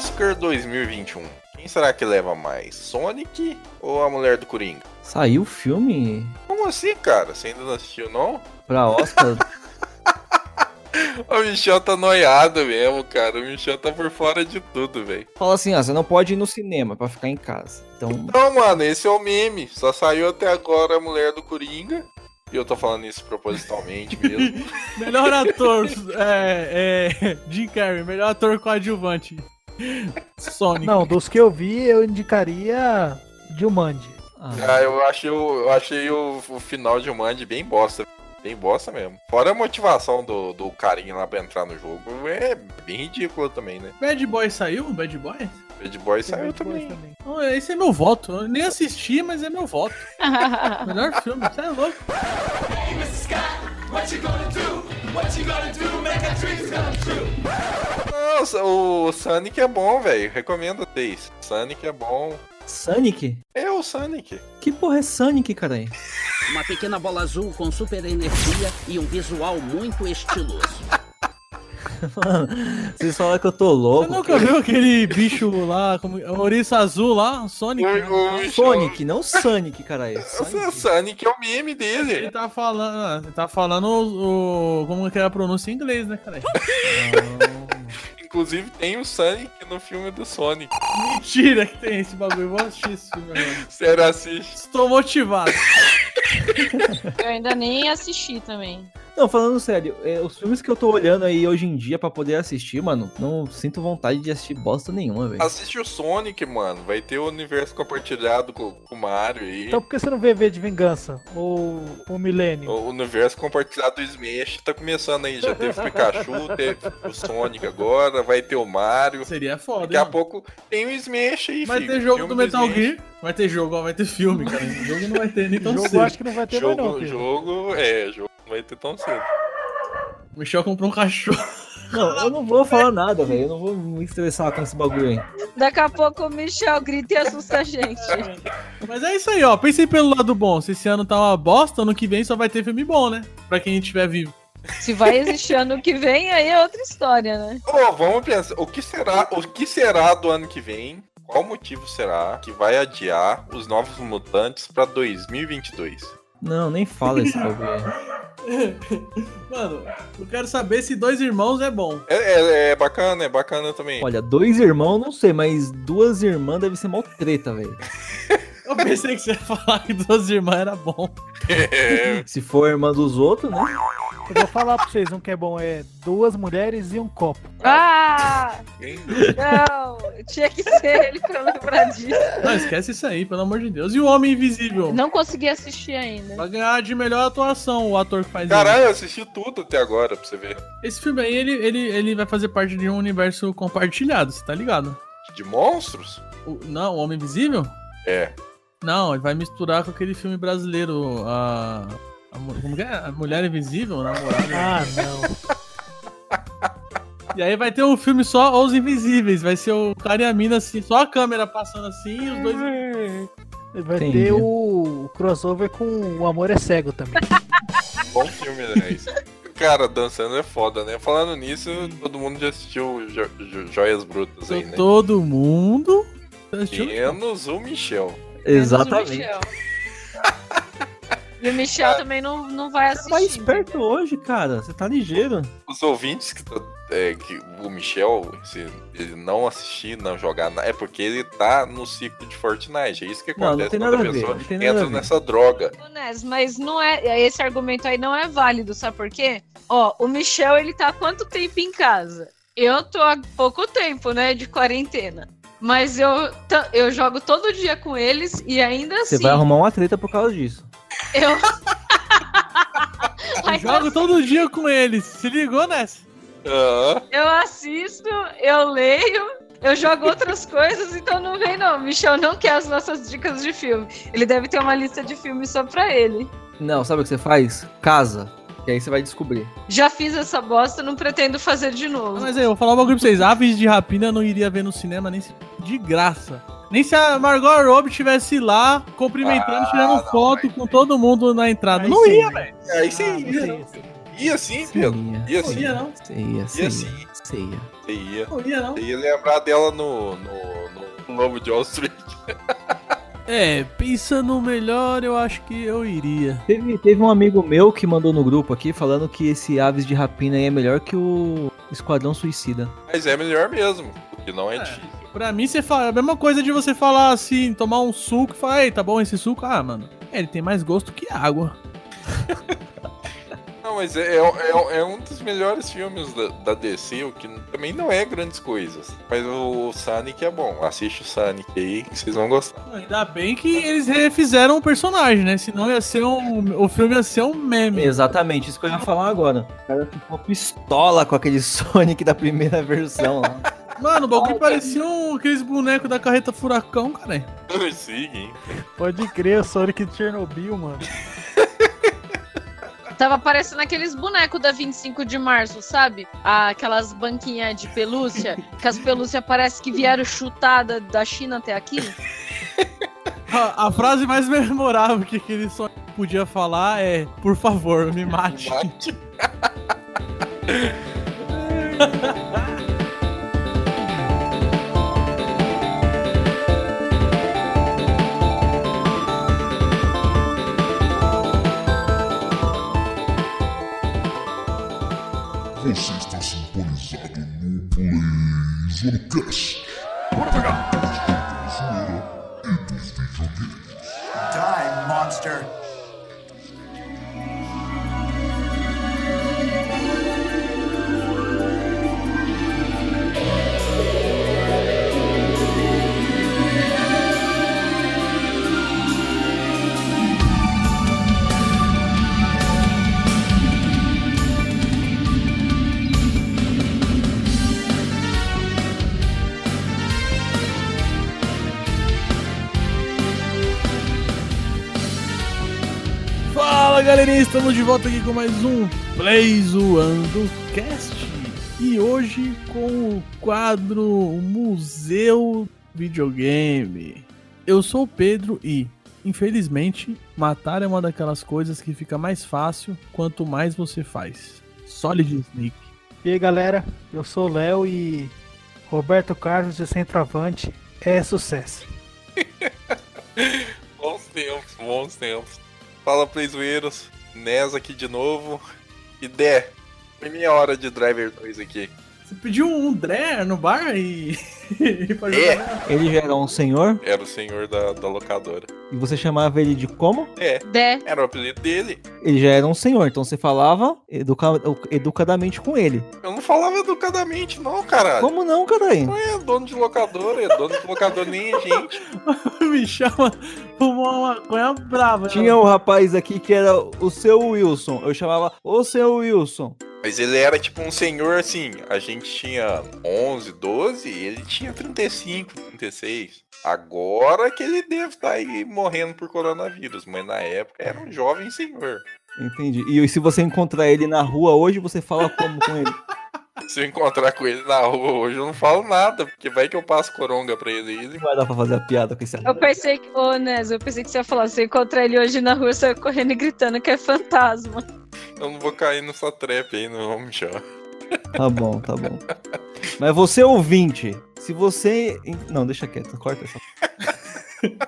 Oscar 2021. Quem será que leva mais? Sonic ou a Mulher do Coringa? Saiu o filme Como assim, cara? Você ainda não assistiu, não? pra Oscar? O Michel tá noiado mesmo, cara. O Michel tá por fora de tudo, velho. Fala assim, ó, você não pode ir no cinema pra ficar em casa. Então, Não, mano, esse é o meme. Só saiu até agora a Mulher do Coringa. E eu tô falando isso propositalmente mesmo. Melhor ator, é, é, Jim Carrey, melhor ator coadjuvante. Sonic. Não, dos que eu vi, eu indicaria Jumanji. ah, ah, eu achei, o, eu achei o, o final de Mandy bem bosta. Bem bosta mesmo. Fora a motivação do, do carinha lá pra entrar no jogo, é bem ridículo também, né? Bad Boy saiu? Bad Boy? Bad Boy saiu Bad Boys também. Oh, esse é meu voto. Eu nem assisti, mas é meu voto. Melhor filme, você é louco. Nossa, o Sonic é bom, velho. Recomendo vocês. Sonic é bom. Sonic? É o Sonic. Que porra é Sonic, caralho? Uma pequena bola azul com super energia e um visual muito estiloso. Mano, vocês falam que eu tô Você louco. nunca viu aquele bicho lá, como, o ouriço azul lá? Sonic? O, o, Sonic, não Sonic, caralho. O Sonic. Sonic é o meme Ele dele. tá falando. Ele tá falando o, o- Como que é a pronúncia em inglês, né, cara? Inclusive tem o Sonic no filme do Sonic. Mentira que tem esse bagulho. Eu Vou assistir esse filme agora. Sério, assiste. Estou motivado. Eu ainda nem assisti também. Não, falando sério, é, os filmes que eu tô olhando aí hoje em dia pra poder assistir, mano, não sinto vontade de assistir bosta nenhuma, velho. Assiste o Sonic, mano. Vai ter o universo compartilhado com, com o Mario aí. Então por que você não vê V de Vingança? Ou o Milênio? O universo compartilhado do Smash tá começando aí. Já teve o Pikachu, teve o Sonic agora, vai ter o Mario. Seria foda, Daqui a hein, mano? pouco tem o Smash aí, Vai filho. ter jogo Filme do Metal Smash. Gear. Vai ter jogo, ó, vai ter filme, cara. O jogo não vai ter nem tão O jogo cedo. eu acho que não vai ter mais não, Jogo, filho. jogo, é, jogo vai ter tão cedo. O Michel comprou um cachorro. Não, eu não vou falar nada, velho. Eu não vou me estressar com esse bagulho aí. Daqui a pouco o Michel grita e assusta a gente. Mas é isso aí, ó. Pensei pelo lado bom. Se esse ano tá uma bosta, ano que vem só vai ter filme bom, né? Pra quem estiver vivo. Se vai existir ano que vem, aí é outra história, né? Ô, vamos pensar, o que será, o que será do ano que vem? Qual motivo será que vai adiar os novos mutantes pra 2022? Não, nem fala esse bagulho aí. Mano, eu quero saber se dois irmãos é bom. É, é- é bacana, é bacana também. Olha, dois irmãos, não sei, mas duas irmãs deve ser mó treta, velho. Eu pensei que você ia falar que duas irmãs era bom. É, Se for irmã dos outros, né? Eu vou falar pra vocês, um que é bom é duas mulheres e um copo. Ah! Não! Tinha que ser ele pra lembrar disso. Não, esquece isso aí, pelo amor de Deus. E o Homem Invisível? Não consegui assistir ainda. Vai ganhar de melhor atuação o ator que faz ele. Caralho, eu assisti tudo até agora pra você ver. Esse filme aí, ele, ele, ele vai fazer parte de um universo compartilhado, você tá ligado? De monstros? O- não, o Homem Invisível? É. Não, ele vai misturar com aquele filme brasileiro, a... a como é? A Mulher Invisível, namorada. Ah, não. E aí vai ter um filme só Os Invisíveis, vai ser o cara e a mina assim, só a câmera passando assim e os dois... Vai Entendi. ter o crossover com O Amor é Cego também. Bom filme, né? Isso. Cara, dançando é foda, né? Falando nisso, todo mundo já assistiu Jo- Jo- Joias Brutas aí, né? Todo mundo... assistiu? Menos o Michel. Exatamente. Menos o Michel. E o Michel também não, não vai assistir. Tá esperto hoje, cara. Você tá ligeiro. Os ouvintes que, tá- é, que o Michel, se ele não assistir, não jogar, é porque ele tá no ciclo de Fortnite. É isso que Não, não acontece tem quando nada a a ver, pessoa não tem nada entra nessa droga. Mas não é. Esse argumento aí não é válido, sabe por quê? Ó, o Michel, ele tá há quanto tempo em casa? Eu tô há pouco tempo, né, de quarentena. Mas eu, eu jogo todo dia com eles e ainda Você assim. vai arrumar uma treta por causa disso. Eu. Eu jogo todo dia com eles. Se ligou nessa? Ah, Eu assisto, eu leio, eu jogo outras coisas, então não vem não. Michel não quer as nossas dicas de filme. Ele deve ter uma lista de filmes só pra ele. Não, sabe o que você faz? Casa. Que aí você vai descobrir. Já fiz essa bosta, não pretendo fazer de novo. Mas aí, eu vou falar um bagulho pra vocês. Aves de Rapina eu não iria ver no cinema nem se... de graça. Nem se a Margot Robbie estivesse lá, cumprimentando, Ah, tirando não, foto com todo mundo na entrada. Aí não sim. ia, velho. aí sim, Ah, ia. não. Ia sim, Pedro. Ia sim. ia, não. Você ia, você Ia ia, sim. você ia. Você ia. Não ia, não. Você ia lembrar dela no, no, no Lobo de Wall Street. É, pensando melhor, eu acho que eu iria. Teve, teve um amigo meu que mandou no grupo aqui falando que esse Aves de Rapina aí é melhor que o Esquadrão Suicida. Mas é melhor mesmo, porque não é, É. difícil. Pra mim, você fala, é a mesma coisa de você falar assim, tomar um suco e falar, ei, tá bom esse suco? Ah, mano, ele tem mais gosto que água. Não, mas é, é, é um dos melhores filmes da, da DC, o que também não é grandes coisas. Mas o Sonic é bom. Assiste o Sonic aí que vocês vão gostar. Ainda bem que eles refizeram o personagem, né? Senão ia ser um. O filme ia ser um meme. Exatamente, isso que eu ia falar agora. O cara ficou pistola com aquele Sonic da primeira versão lá. Mano, o bagulho parecia um, aqueles bonecos da carreta furacão, cara. Sim, hein? Pode crer, o Sonic de Chernobyl, mano. Tava parecendo aqueles bonecos da 25 de março, sabe? Ah, aquelas banquinhas de pelúcia, que as pelúcias parece que vieram chutada da China até aqui. A, a frase mais memorável que aquele só podia falar é: Por favor, me mate. Mate. Você está sintonizado no PlayZonecast. Zoeira e dos videogames. Die, monster! Galerinha, estamos de volta aqui com mais um Play Zoando Cast. E hoje com o quadro Museu Videogame. Eu sou o Pedro e, infelizmente, matar é uma daquelas coisas que fica mais fácil quanto mais você faz. Solid Snake. E aí, galera, eu sou o Léo e Roberto Carlos de centroavante é sucesso. Bons tempos, bons tempos. Fala, Playzoeiros. Nes aqui de novo. E Dé, foi minha hora de Driver 2 aqui. Você pediu um Dré no bar e. e É. Ele já era um senhor Era o senhor da, da locadora. e você chamava ele de como? É, Dé. era o apelido dele. Ele já era um senhor, então você falava educa- educadamente com ele. Eu não falava educadamente, não, caralho. Como não, caralho? Não é dono de locadora, é dono de locadora nem é gente. Me chama fumar uma maconha brava. né? Tinha um rapaz aqui que era o seu Wilson. Eu chamava o seu Wilson. Mas ele era tipo um senhor assim. A gente tinha 11, 12, e ele tinha 35, 36. Agora que ele deve estar aí morrendo por coronavírus, mas na época era um jovem senhor. Entendi. E se você encontrar ele na rua hoje, você fala como com ele? Se eu encontrar com ele na rua hoje, eu não falo nada, porque vai que eu passo coronga pra ele e ele vai dar pra fazer a piada com esse Eu pensei que, ô Nes, eu pensei que você ia falar, se eu encontrar ele hoje na rua, você vai correndo e gritando que é fantasma. Eu não vou cair nessa trap aí, não, vamos chamar. Tá bom, tá bom. Mas você ouvinte, se você. Não, deixa quieto, corta essa.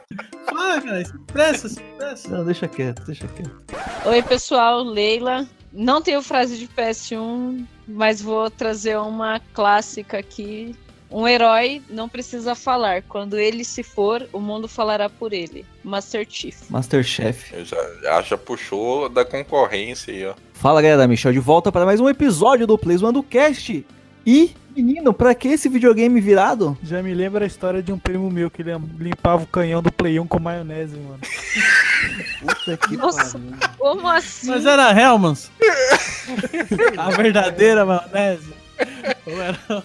Fala, cara, se pressa, se pressa. Não, deixa quieto, deixa quieto. Oi, pessoal, Leila. Não tenho frase de PS1, mas vou trazer uma clássica aqui. Um herói não precisa falar. Quando ele se for, o mundo falará por ele. Master Chief. Masterchef. Eu já, já, já puxou da concorrência aí, ó. Fala galera, Michel de volta para mais um episódio do Plays One do Cast. E, menino, pra que esse videogame virado? Já me lembra a história de um primo meu que lim- limpava o canhão do Play 1 com maionese, mano. Puta que Nossa. pariu. Como assim? Mas era Hellmans. A verdadeira maionese. Ou era...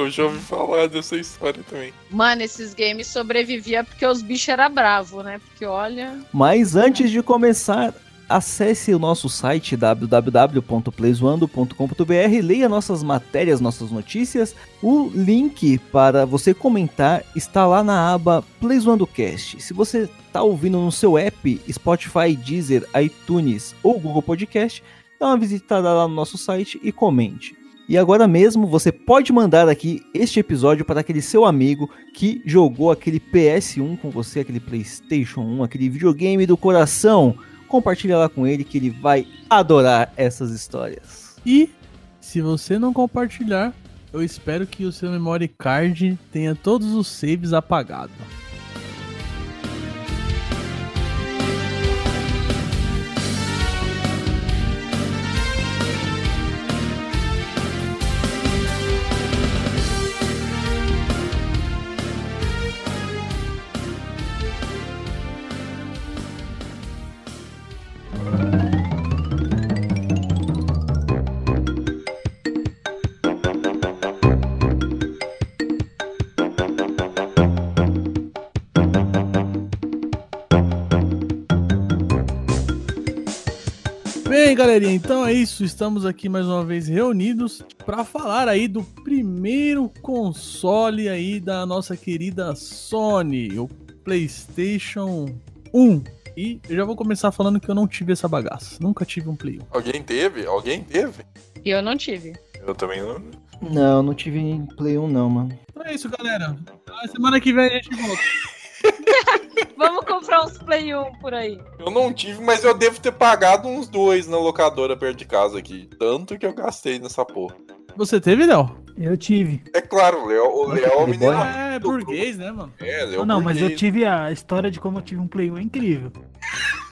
Eu já ouvi falar dessa história também. Mano, esses games sobreviviam porque os bichos eram bravos, né? Porque olha. Mas antes de começar, acesse o nosso site www.playzoando.com.br, leia nossas matérias, nossas notícias. O link para você comentar está lá na aba PlayZoandoCast. Se você está ouvindo no seu app Spotify, Deezer, iTunes ou Google Podcast, dá uma visitada lá no nosso site e comente. E agora mesmo você pode mandar aqui este episódio para aquele seu amigo que jogou aquele PS1 com você, aquele PlayStation 1, aquele videogame do coração. Compartilha lá com ele que ele vai adorar essas histórias. E se você não compartilhar, eu espero que o seu memory card tenha todos os saves apagados. Galerinha, então é isso. Estamos aqui mais uma vez reunidos para falar aí do primeiro console aí da nossa querida Sony, o PlayStation 1. E eu já vou começar falando que eu não tive essa bagaça. Nunca tive um Play 1. Alguém teve? Alguém teve? E eu não tive. Eu também não. Não, não tive Play 1 não, mano. Então é isso, galera. Ah, Semana que vem a gente volta. Vamos comprar uns Play 1 por aí. Eu não tive, mas eu devo ter pagado uns dois na locadora perto de casa aqui. Tanto que eu gastei nessa porra. Você teve, Léo? Eu tive. É claro, o Léo, o Léo é o que menino. boy. É, burguês, né, mano? É, Léo Não, não, mas eu burguês. tive a história de como eu tive um Play 1 é incrível.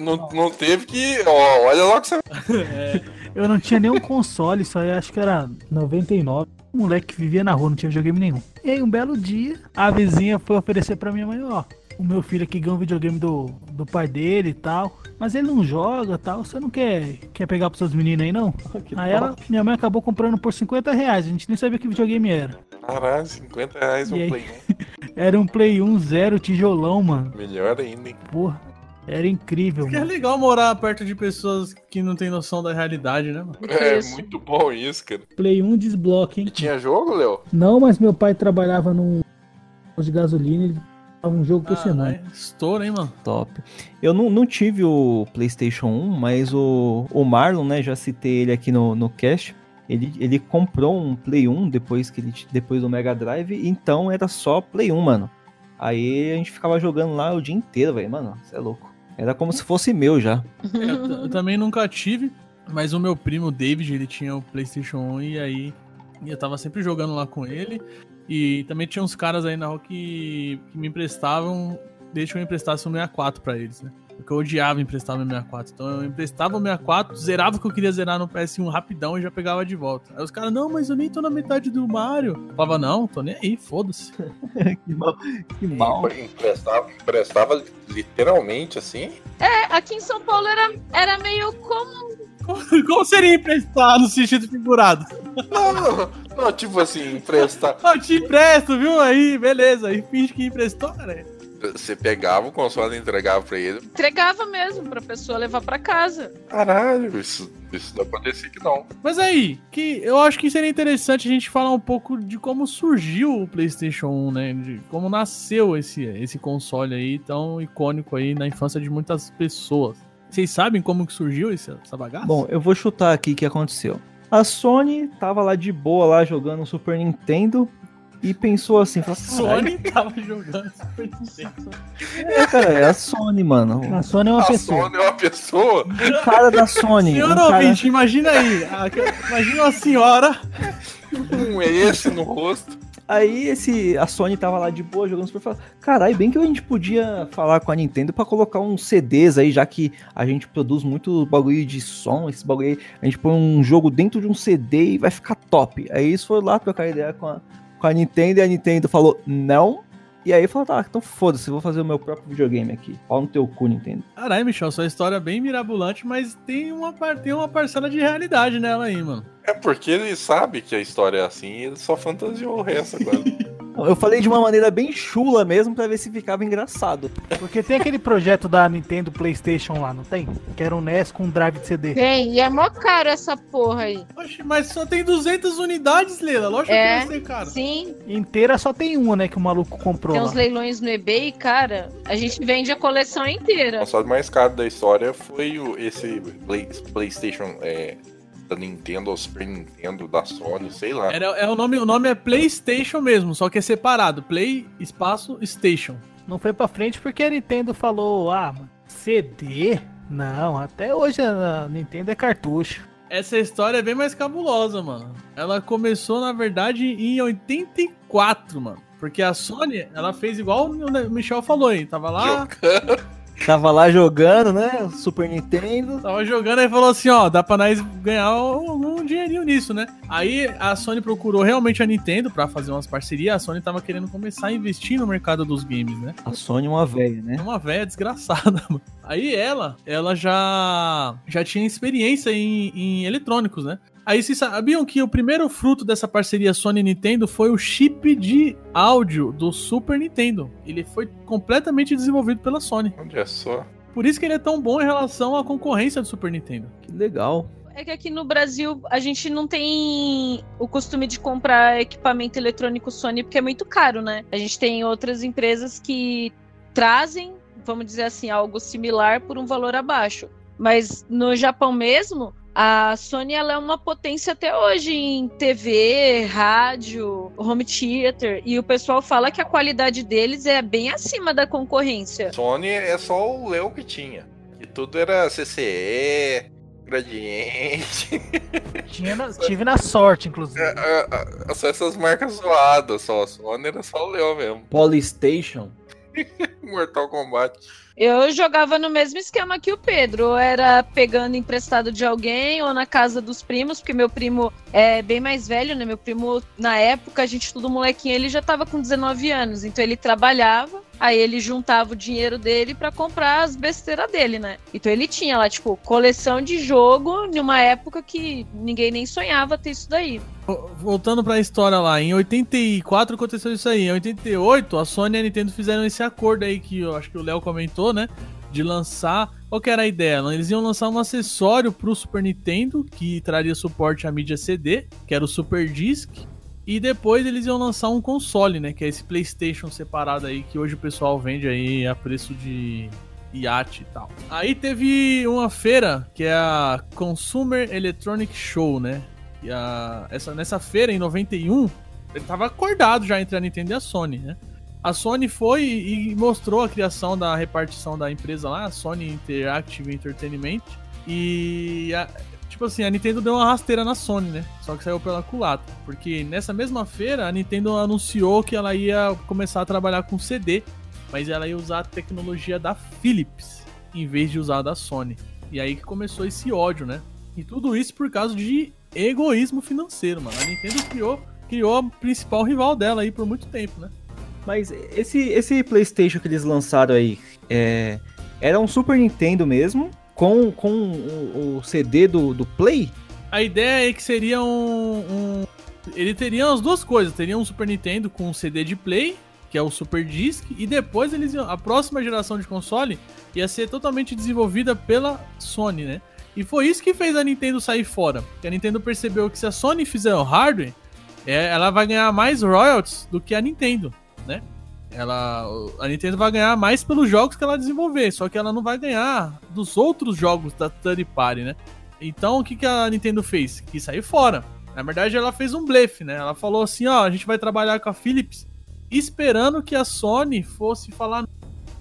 Não Não, teve que. Ó, olha lá que você. Eu não tinha nenhum console, só eu acho que era 99. Um moleque que vivia na rua, não tinha videogame nenhum. E aí, um belo dia, a vizinha foi oferecer pra minha mãe, ó. O meu filho aqui ganhou um videogame do, do pai dele e tal. Mas ele não joga e tal. Você não quer, quer pegar pros seus meninos aí, não? aí ela, minha mãe acabou comprando por 50 reais. A gente nem sabia que videogame era. Caralho, 50 reais um E aí? Play Era um Play 1 zero tijolão, mano. 1. Melhor ainda, hein? Porra, era incrível, Que é legal morar perto de pessoas que não têm noção da realidade, né, mano? É muito bom isso, cara. Play 1 desbloque, hein? E tinha jogo, Léo? Não, mas meu pai trabalhava num posto de gasolina, ele dava um jogo por Ah, semana. né? Estouro, hein, mano? Top. Eu não, não tive o PlayStation 1, mas o, o Marlon, né? Já citei ele aqui no, no cast. Ele, ele comprou um Play 1 depois, que ele, depois do Mega Drive, então era só Play 1, mano. Aí a gente ficava jogando lá o dia inteiro, velho. Mano, você é louco. Era como se fosse meu já. É, Eu, eu também nunca tive, mas o meu primo David, ele tinha o PlayStation 1 e aí eu tava sempre jogando lá com ele. E também tinha uns caras aí na rua que, que me emprestavam, que eu emprestasse o 64 pra eles, né? Porque eu odiava emprestar o meu 64. Então eu emprestava o 64, zerava o que eu queria zerar no PS1 rapidão e já pegava de volta. Aí os caras, não, mas eu nem tô na metade do Mario. Eu falava, não, tô nem aí, foda-se. que mal. Que mal. Emprestava, emprestava literalmente assim? É, aqui em São Paulo era, era meio comum. Como seria emprestar no sentido figurado? Não, não, não, tipo assim, emprestar. Eu te empresto, viu? Aí, beleza. Aí finge que emprestou, cara. Você pegava o console e entregava pra ele. Entregava mesmo pra pessoa levar pra casa. Caralho, isso, isso não acontecia que não. Mas aí, que eu acho que seria interessante a gente falar um pouco de como surgiu o PlayStation 1, né? De como nasceu esse, esse console aí tão icônico aí na infância de muitas pessoas. Vocês sabem como que surgiu esse, essa bagaça? Bom, eu vou chutar aqui o que aconteceu. A Sony tava lá de boa, lá jogando Super Nintendo. E pensou assim, falou, "Caralho, Sony tava jogando Super Nintendo. É, cara, é a Sony, mano. A Sony é uma A pessoa. Sony é uma pessoa. O cara da Sony. Senhor um cara... ouvinte, imagina aí. a- Imagina uma senhora. Um esse no rosto. Aí esse, a Sony tava lá de boa jogando Super falou, caralho, bem que a gente podia falar com a Nintendo pra colocar uns CDs aí, já que a gente produz muito bagulho de som, esse bagulho aí, a gente põe um jogo dentro de um CD e vai ficar top. Aí eles foram lá trocar ideia com a, com a Nintendo e a Nintendo falou não. E aí falou, tá, então foda-se, eu vou fazer o meu próprio videogame aqui. Pau no teu cu, Nintendo. Caralho, Michel, sua história é bem mirabolante, mas tem uma, par- tem uma parcela de realidade nela aí, mano. É porque ele sabe que a história é assim e ele só fantasiou o resto agora. Eu falei de uma maneira bem chula mesmo pra ver se ficava engraçado. Porque tem aquele projeto da Nintendo PlayStation lá, não tem? Que era um NES com drive de CD. Tem, e é mó caro essa porra aí. Oxe, mas só tem 200 unidades, Leila. Lógico É, que vai ser caro. sim. Inteira só tem uma, né? Que o maluco comprou Tem lá. uns leilões no eBay, cara. A gente vende a coleção O inteira. console mais caro da história foi o, esse Play- PlayStation é, da Nintendo, ou Super Nintendo, da Sony, sei lá. Era, é o, nome, o nome é PlayStation mesmo, só que é separado. Play, espaço, Station. Não foi pra frente porque a Nintendo falou, ah, mano, CD? Não, até hoje a Nintendo é cartucho. Essa história é bem mais cabulosa, mano. Ela começou, na verdade, em 84, mano. Porque a Sony, ela fez igual o Michel falou aí. Tava lá, Tava lá jogando, né? Super Nintendo. tava jogando e falou assim, ó, dá pra nós ganhar um, um dinheirinho nisso, né? Aí a Sony procurou realmente a Nintendo pra fazer umas parcerias. A Sony tava querendo começar a investir no mercado dos games, né? A Sony é uma velha, né? Uma velha desgraçada, mano. Aí ela, ela já já tinha experiência em, em eletrônicos, né? Aí vocês sabiam que o primeiro fruto dessa parceria Sony Nintendo foi o chip de áudio do Super Nintendo. Ele foi completamente desenvolvido pela Sony. Olha só. Por isso que ele é tão bom em relação à concorrência do Super Nintendo. Que legal. É que aqui no Brasil a gente não tem o costume de comprar equipamento eletrônico Sony porque é muito caro, né? A gente tem outras empresas que trazem, vamos dizer assim, algo similar por um valor abaixo. Mas no Japão mesmo, a Sony ela é uma potência até hoje em TV, rádio, home theater. E o pessoal fala que a qualidade deles é bem acima da concorrência. Sony é só o Léo que tinha. E tudo era CCE, Gradiente. Tinha na- tive na sorte, inclusive. é, é, é, só essas marcas zoadas só. Sony era só o Léo mesmo. Polystation. Mortal Kombat. Eu jogava no mesmo esquema que o Pedro, era pegando emprestado de alguém ou na casa dos primos, porque meu primo é bem mais velho, né? Meu primo, na época, a gente tudo molequinho, ele já tava com 19 anos, então ele trabalhava, aí ele juntava o dinheiro dele pra comprar as besteiras dele, né? Então ele tinha lá, tipo, coleção de jogo numa época que ninguém nem sonhava ter isso daí. Voltando pra história lá, em 84 aconteceu isso aí. Em 88, a Sony e a Nintendo fizeram esse acordo aí que eu acho que o Léo comentou, né? De lançar. Qual que era a ideia? Eles iam lançar um acessório pro Super Nintendo que traria suporte à mídia CD, que era o Super Disc. E depois eles iam lançar um console, né? Que é esse PlayStation separado aí que hoje o pessoal vende aí a preço de iate e tal. Aí teve uma feira que é a Consumer Electronic Show, né? E a, essa, nessa feira, em 91, ele tava acordado já entre a Nintendo e a Sony, né? A Sony foi e mostrou a criação da repartição da empresa lá, a Sony Interactive Entertainment. E, a- tipo assim, a Nintendo deu uma rasteira na Sony, né? Só que saiu pela culatra. Porque nessa mesma feira, a Nintendo anunciou que ela ia começar a trabalhar com CD, mas ela ia usar a tecnologia da Philips, em vez de usar a da Sony. E aí que começou esse ódio, né? E tudo isso por causa de egoísmo financeiro, mano. A Nintendo criou, criou a principal rival dela aí por muito tempo, né? Mas esse, esse PlayStation que eles lançaram aí, é, era um Super Nintendo mesmo, com, com o, o CD do, do Play? A ideia é que seria um, um- Ele teria as duas coisas. Teria um Super Nintendo com um CD de play, que é o Super Disc, e depois eles iam- a próxima geração de console ia ser totalmente desenvolvida pela Sony, né? E foi isso que fez a Nintendo sair fora. Porque a Nintendo percebeu que se a Sony fizer o hardware, é, ela vai ganhar mais royalties do que a Nintendo, né? Ela, a Nintendo vai ganhar mais pelos jogos que ela desenvolver, só que ela não vai ganhar dos outros jogos da third party, né? Então o que, que a Nintendo fez? Quis sair fora. Na verdade, ela fez um blefe, né? Ela falou assim: ó, a gente vai trabalhar com a Philips esperando que a Sony fosse falar.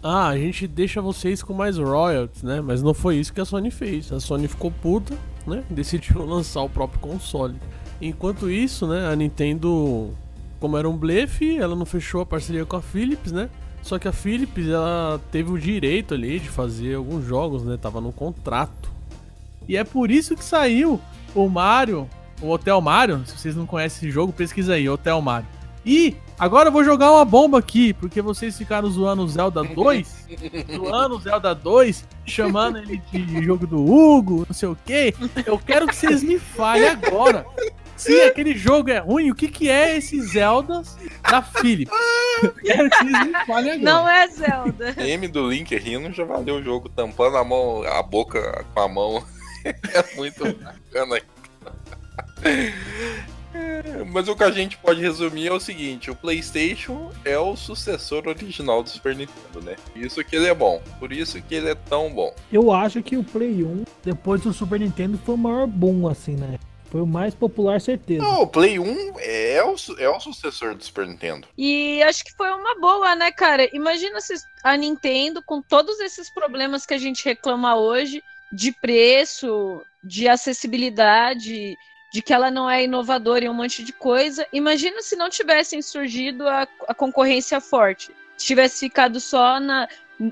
Ah, a gente deixa vocês com mais royalties, né? Mas não foi isso que a Sony fez. A Sony ficou puta, né? Decidiu lançar o próprio console. Enquanto isso, né? A Nintendo, como era um blefe, ela não fechou a parceria com a Philips, né? Só que a Philips, ela teve o direito ali de fazer alguns jogos, né? Tava no contrato. E é por isso que saiu o Mario, o Hotel Mario. Se vocês não conhecem esse jogo, pesquisa aí, Hotel Mario. E agora eu vou jogar uma bomba aqui, porque vocês ficaram zoando o Zelda 2, zoando o Zelda 2, chamando ele de jogo do Hugo, não sei o quê. Eu quero que vocês me falem agora. Se aquele jogo é ruim, o que, que é esse Zelda da Philips? Quero que eles me falem agora. Não é Zelda. M do Link rindo já valeu o jogo, tampando a mão, a boca com a mão. É muito bacana. É, Mas o que a gente pode resumir é o seguinte: o PlayStation é o sucessor original do Super Nintendo, né? Isso que ele é bom, por isso que ele é tão bom. Eu acho que o Play 1, depois do Super Nintendo, foi o maior boom, assim, né? Foi o mais popular, certeza. Não, o Play 1 é o, é o sucessor do Super Nintendo. E acho que foi uma boa, né, cara? Imagina se a Nintendo, com todos esses problemas que a gente reclama hoje, de preço, de acessibilidade, de que ela não é inovadora em um monte de coisa. Imagina se não tivessem surgido a, a concorrência forte. Se tivesse ficado só na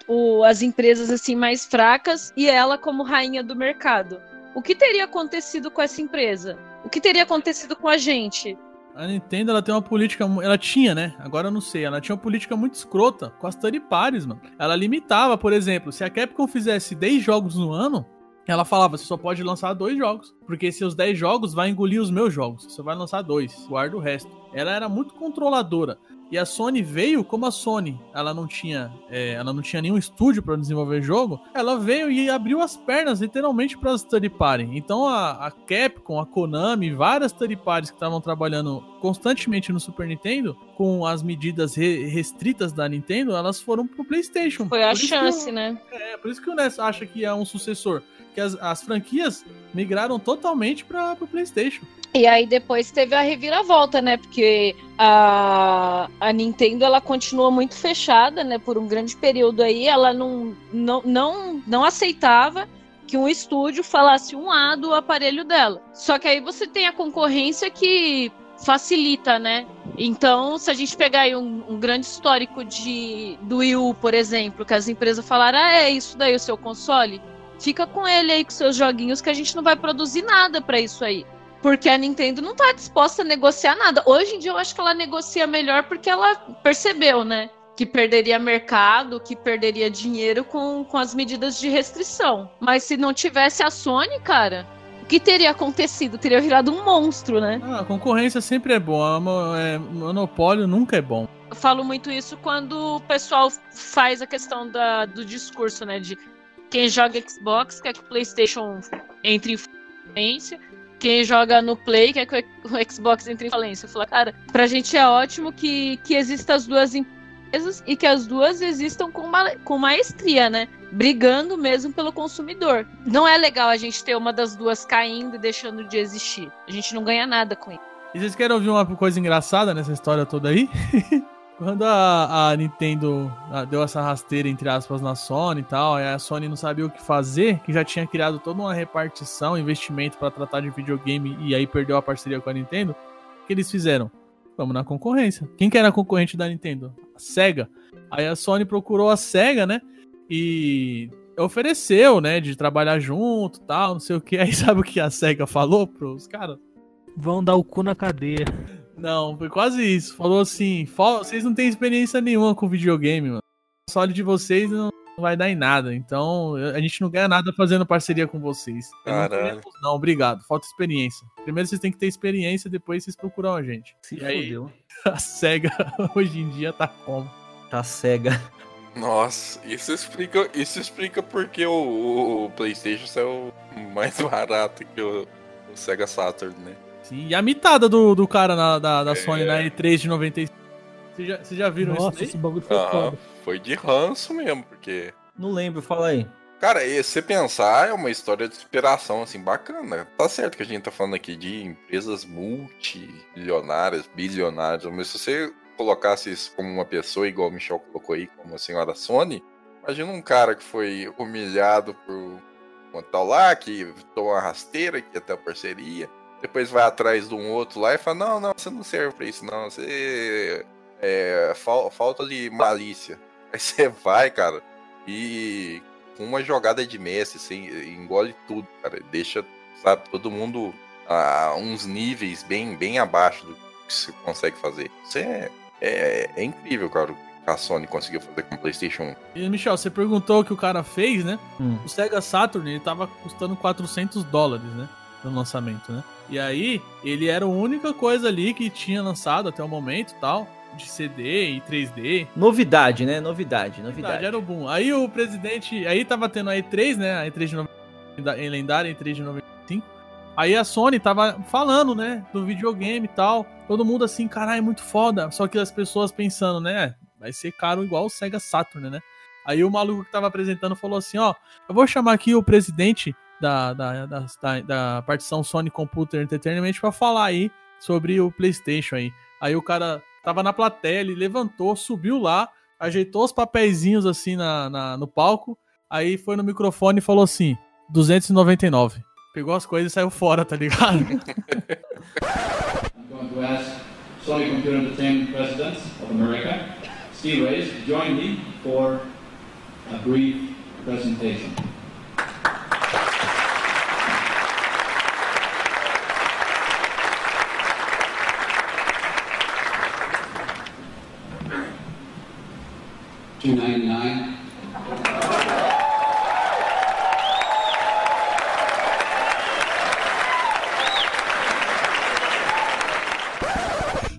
o- as empresas assim mais fracas e ela como rainha do mercado. O que teria acontecido com essa empresa? O que teria acontecido com a gente? A Nintendo ela tem uma política. Ela tinha, né? Agora eu não sei. Ela tinha uma política muito escrota com as third parties, mano. Ela limitava, por exemplo, se a Capcom fizesse 10 jogos no ano, ela falava: você só pode lançar dois jogos. Porque seus 10 jogos vai engolir os meus jogos. Você vai lançar dois, guarda o resto. Ela era muito controladora. E a Sony veio, como a Sony, ela não tinha, é, ela não tinha nenhum estúdio para desenvolver jogo, ela veio e abriu as pernas literalmente para as third party. Então a, a Capcom, a Konami, várias third parties que estavam trabalhando constantemente no Super Nintendo, com as medidas re- restritas da Nintendo, elas foram pro PlayStation. Foi a Por chance, né? é, por isso que o Ness acha que é um sucessor. Que as, as franquias migraram totalmente para o PlayStation. E aí depois teve a reviravolta, né? Porque a, a Nintendo ela continua muito fechada, né? Por um grande período aí, ela não, não, não, não aceitava que um estúdio falasse um A do aparelho dela. Só que aí você tem a concorrência que facilita, né? Então, se a gente pegar aí um, um grande histórico de do Wii U, por exemplo, que as empresas falaram, ah, é isso daí o seu console, fica com ele aí com seus joguinhos que a gente não vai produzir nada pra isso aí. Porque a Nintendo não tá disposta a negociar nada. Hoje em dia eu acho que ela negocia melhor porque ela percebeu, né? Que perderia mercado, que perderia dinheiro com, com as medidas de restrição. Mas se não tivesse a Sony, cara, o que teria acontecido? Teria virado um monstro, né? Ah, a concorrência sempre é boa, mo- é, monopólio nunca é bom. Eu falo muito isso quando o pessoal faz a questão da, do discurso, né? De quem joga Xbox quer que o PlayStation entre em falência. Quem joga no Play quer que o Xbox entre em falência. Eu falo, cara, pra gente é ótimo que, que existam as duas empresas e que as duas existam com, ma com maestria, né? Brigando mesmo pelo consumidor. Não é legal a gente ter uma das duas caindo e deixando de existir. A gente não ganha nada com isso. E vocês querem ouvir uma coisa engraçada nessa história toda aí? Quando a, a Nintendo ah, deu essa rasteira, entre aspas, na Sony e tal, a Sony não sabia o que fazer, que já tinha criado toda uma repartição, investimento pra tratar de videogame e aí perdeu a parceria com a Nintendo, o que eles fizeram? Vamos na concorrência. Quem que era a concorrente da Nintendo? A SEGA. Aí a Sony procurou a SEGA, né? E ofereceu, né, de trabalhar junto tal, não sei o que. Aí sabe o que a SEGA falou pros caras? Vão dar o cu na cadeia. Não, foi quase isso. Falou assim: "Fo- vocês não têm experiência nenhuma com videogame, mano. O console de vocês não vai dar em nada. Então, a gente não ganha nada fazendo parceria com vocês. Não, Caralho. não, obrigado. Falta experiência. Primeiro vocês têm que ter experiência, depois vocês procuram a gente. Se E aí? fodeu. A SEGA hoje em dia tá como? Tá cega. Nossa, isso explica, isso explica porque o, o- o PlayStation saiu mais barato que o, o Sega Saturn, né? Sim, e a mitada do, do cara na- da, da É. Sony na E3 de 96. Vocês já, já viram Nossa, isso? daí? esse bagulho foi foda. foi de ranço mesmo, porque Não lembro, fala aí. Cara, e se você pensar, é uma história de inspiração, assim, bacana. Tá certo que a gente tá falando aqui de empresas multimilionárias, bilionárias, mas se você colocasse isso como uma pessoa, igual o Michel colocou aí, como a senhora Sony, imagina um cara que foi humilhado por uma tal lá, que tomou uma rasteira, que até a parceria, depois vai atrás de um outro lá e fala, não, não, você não serve pra isso, não, você... É, fal- falta de malícia. Aí você vai, cara, e com uma jogada de Messi, assim, engole tudo, cara. Deixa, sabe, todo mundo a uns níveis bem, bem abaixo do que se consegue fazer. Isso é, é, é incrível, cara, o que a Sony conseguiu fazer com o PlayStation 1. E, Michel, você perguntou o que o cara fez, né? Hum. O Sega Saturn, ele tava custando 400 dólares, né? No lançamento, né? E aí, ele era a única coisa ali que tinha lançado até o momento tal, de CD e 3D. Novidade, né? Novidade, Verdade, novidade. era o boom. Aí o presidente. Aí tava tendo a E3, né? A E3 de 90, em lendária, a E3 de 95. Aí a Sony tava falando, né? Do videogame e tal. Todo mundo assim, caralho, é muito foda. Só que as pessoas pensando, né? Vai ser caro igual o Sega Saturn, né? Aí o maluco que tava apresentando falou assim: ó, eu vou chamar aqui o presidente da, da, da, da, da partição Sony Computer Entertainment pra falar aí sobre o PlayStation aí. Aí o cara tava na plateia, ele levantou, subiu lá, ajeitou os papeizinhos assim na, na- no palco, aí foi no microfone e falou assim: 299. Pegou as coisas e saiu fora, tá ligado? I'm going to ask Sony Computer Entertainment President of America, Steve Reyes, to join me for a brief presentation. Two ninety nine.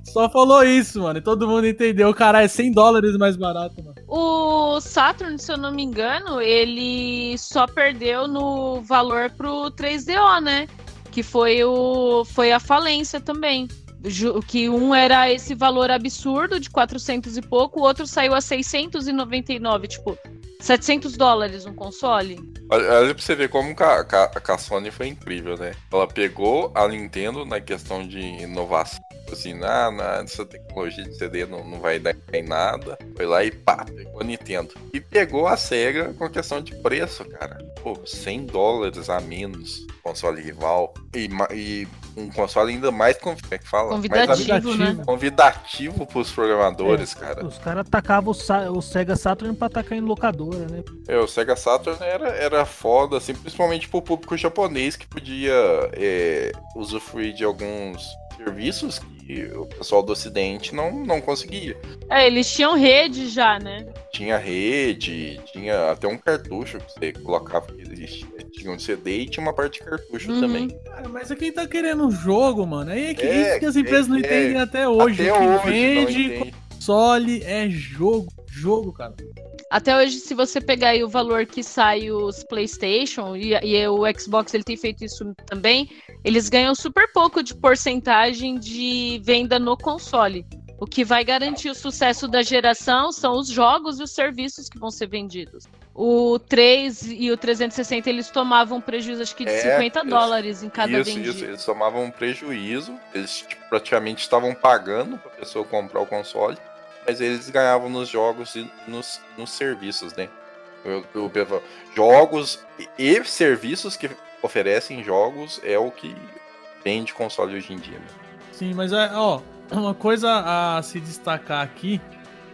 Só falou isso, mano. E todo mundo entendeu. Caralho, é 100 dólares mais barato, mano. O Saturn, se eu não me engano, ele só perdeu no valor pro 3DO, né? Que foi, o, foi a falência também. Que um era esse valor absurdo de 400 e pouco, o outro saiu a 699, tipo, 700 dólares um console. Olha, olha pra você ver como a, a- a Sony foi incrível, né? Ela pegou a Nintendo na questão de inovação. Assim, ah, na, essa tecnologia de CD não, não vai dar em nada. Foi lá e pá, pegou a Nintendo. E pegou a SEGA com a questão de preço, cara. Pô, 100 dólares a menos console rival. E, e um console ainda mais, como é que fala? Convidativo, mais né? convidativo pros programadores, É, cara. Os caras tacavam o, Sa- o Sega Saturn pra tacar em locadora, né? É, o Sega Saturn era, era foda, assim, principalmente pro público japonês que podia é, usufruir de alguns serviços que o pessoal do ocidente não, não conseguia. É, eles tinham rede já, né? Tinha rede, tinha até um cartucho que você colocava que existia. Tinha um CD e tinha uma parte de cartucho Uhum. também. Cara, mas é quem tá querendo um jogo, mano. Aí é que, É, isso que as empresas não é, entendem até hoje. Até o que hoje não vende console é jogo. Jogo, cara. Até hoje, se você pegar aí o valor que sai os PlayStation e, e o Xbox, ele tem feito isso também, eles ganham super pouco de porcentagem de venda no console. O que vai garantir o sucesso da geração são os jogos e os serviços que vão ser vendidos. O 3 e o 360 eles tomavam prejuízo acho que de É, 50 isso- dólares em cada isso, vendido. isso, eles tomavam um prejuízo, eles tipo, praticamente estavam pagando pra pessoa comprar o console, mas eles ganhavam nos jogos e nos, nos serviços, né? Eu, eu, jogos e, e serviços que oferecem jogos é o que vende console hoje em dia, né? Sim, mas é, ó, uma coisa a se destacar aqui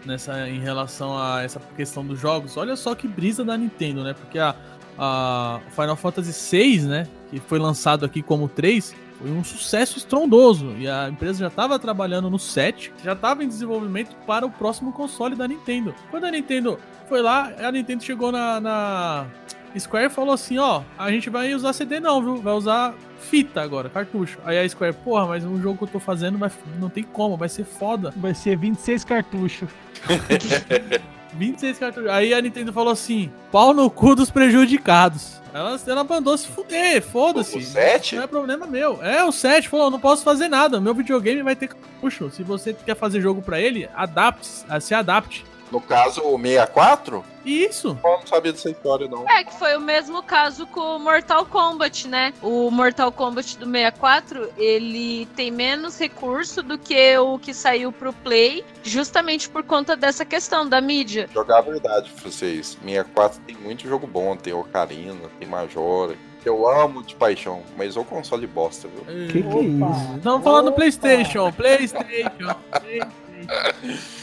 nessa em relação a essa questão dos jogos. Olha só que brisa da Nintendo, né? Porque a, a Final Fantasy VI, né, que foi lançado aqui como 3, foi um sucesso estrondoso e a empresa já estava trabalhando no 7, já estava em desenvolvimento para o próximo console da Nintendo. Quando a Nintendo foi lá, a Nintendo chegou na, na Square falou assim, ó, a gente vai usar CD não, viu? Vai usar fita agora, cartucho. Aí a Square, porra, mas um jogo que eu tô fazendo vai, não tem como, vai ser foda. Vai ser 26 cartuchos. 26 cartuchos. Aí a Nintendo falou assim, pau no cu dos prejudicados. Ela, ela mandou se fuder, foda-se. O- o 7? Não é problema meu. É, o 7 falou, não posso fazer nada, meu videogame vai ter cartucho. Se você quer fazer jogo pra ele, adapte, se adapte. No caso, o 64, Isso. eu não sabia dessa história, não. É, que foi o mesmo caso com o Mortal Kombat, né? O Mortal Kombat do 64, ele tem menos recurso do que o que saiu pro Play, justamente por conta dessa questão da mídia. Jogar a verdade pra vocês. 64 tem muito jogo bom, tem Ocarina, tem Majora. Eu amo de paixão, mas o console bosta, viu? Que que é isso? Estamos falando do PlayStation, PlayStation, PlayStation.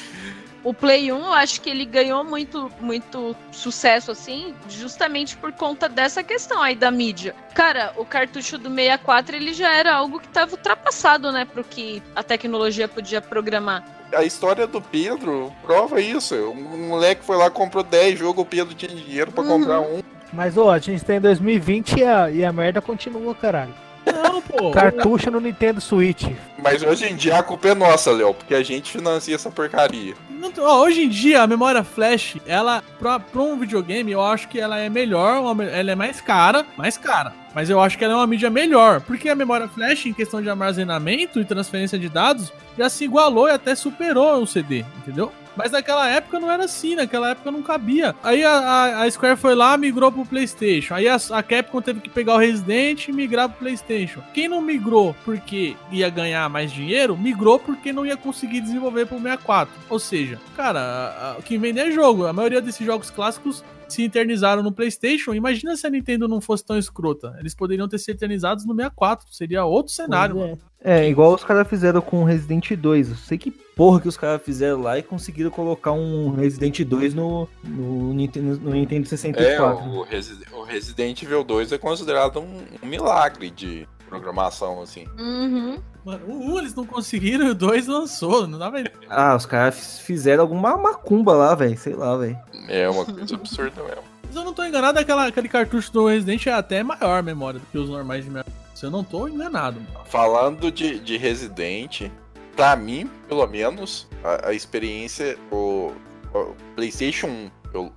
O Play 1, eu acho que ele ganhou muito, muito sucesso, assim, justamente por conta dessa questão aí da mídia. Cara, o cartucho do 64, ele já era algo que tava ultrapassado, né, pro que a tecnologia podia programar. A história do Pedro prova isso. Um moleque foi lá, comprou 10 jogos, o Pedro tinha dinheiro pra Uhum. comprar um. Mas, ó, a gente tá em 2020 e a, e a merda continua, caralho. Não, pô. Cartucho no Nintendo Switch. Mas hoje em dia a culpa é nossa, Léo, porque a gente financia essa porcaria. Não ó, hoje em dia, a memória flash, ela, pra, pra um videogame, eu acho que ela é melhor, ela é mais cara, mais cara. Mas eu acho que ela é uma mídia melhor, porque a memória flash, em questão de armazenamento e transferência de dados, já se igualou e até superou o CD, entendeu? Mas naquela época não era assim, naquela época não cabia. Aí a, a- a Square foi lá, migrou pro PlayStation. Aí a, a Capcom teve que pegar o Resident e migrar pro PlayStation. Quem não migrou porque ia ganhar mais dinheiro, migrou porque não ia conseguir desenvolver pro 64. Ou seja, cara, a- a- o que vende é jogo. A maioria desses jogos clássicos se eternizaram no PlayStation. Imagina se a Nintendo não fosse tão escrota. Eles poderiam ter se eternizados no 64. Seria outro cenário. É. É, igual os caras fizeram com Resident 2. Eu sei que porra que os caras fizeram lá e conseguiram colocar um Resident 2 no, no, Nintendo, no Nintendo É, 64. o, Resi- o Resident Evil 2 é considerado um, um milagre de programação, assim. Uhum. Mano, o 1 eles não conseguiram o 2 lançou. Não dava os caras fizeram alguma macumba lá, velho. Sei lá, velho. É uma coisa absurda mesmo. Se eu não tô enganado, aquela, aquele cartucho do Resident é até maior memória do que os normais de memória. Se eu não tô enganado, mano. Falando de, de Resident, pra mim, pelo menos, a, a experiência, o, o PlayStation 1, eu,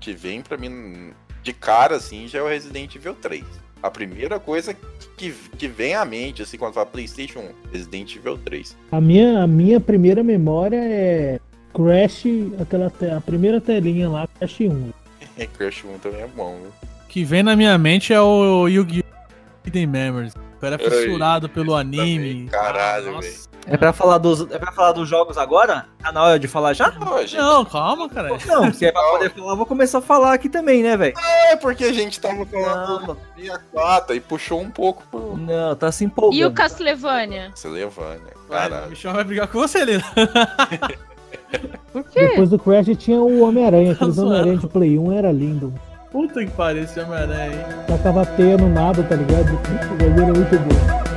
que vem pra mim de cara, assim, já é o Resident Evil 3. A primeira coisa que, que vem à mente, assim, quando fala PlayStation 1, Resident Evil 3. A minha, a minha primeira memória é Crash, aquela te- a primeira telinha lá, Crash 1. É, Crash 1 também é bom, viu? O que vem na minha mente é o Yu-Gi-Oh! Hidden Memories. O cara é fissurado pelo também, anime. caralho, Nossa. velho. É pra falar dos, é pra falar dos jogos agora? Tá na hora de falar já? Não, gente- Não, calma, cara. Não, se é pra poder falar, eu vou começar a falar aqui também, né, velho? é porque a gente tava falando Não, do 64 e puxou um pouco pro não, tá se empolgando. E o Castlevania? Castlevania. Vai, O Caralho. Michel vai brigar com você, Lila. Por quê? Depois do Crash tinha o Homem-Aranha, aqueles Zoando. Homem-Aranha de Play 1 era lindo. Puta que pariu esse Homem-Aranha aí. Tacava teia no nada, tá ligado? Era muito bom.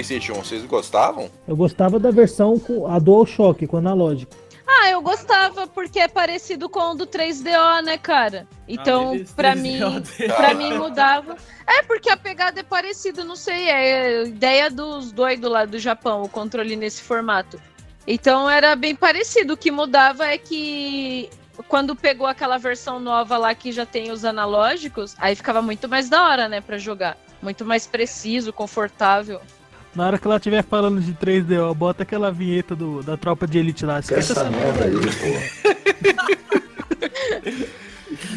PlayStation 1, vocês gostavam? Eu gostava da versão com a DualShock, com analógico. Ah, eu gostava porque é parecido com o do 3DO, né, cara? Então, pra 3DO mim, pra mim mudava. É porque a pegada é parecida, não sei, é a ideia dos doidos lá do Japão, o controle nesse formato. Então era bem parecido. O que mudava é que quando pegou aquela versão nova lá que já tem os analógicos, aí ficava muito mais da hora, né, Pra jogar. Muito mais preciso, confortável. Na hora que ela estiver falando de 3DO, bota aquela vinheta do, da tropa de elite lá. Esquece essa merda aí,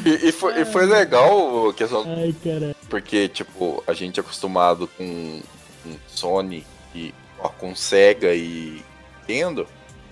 E, e foi, e foi legal questão, Ai, cara. porque, tipo, a gente é acostumado com, com Sony e ó, com Sega e Nintendo,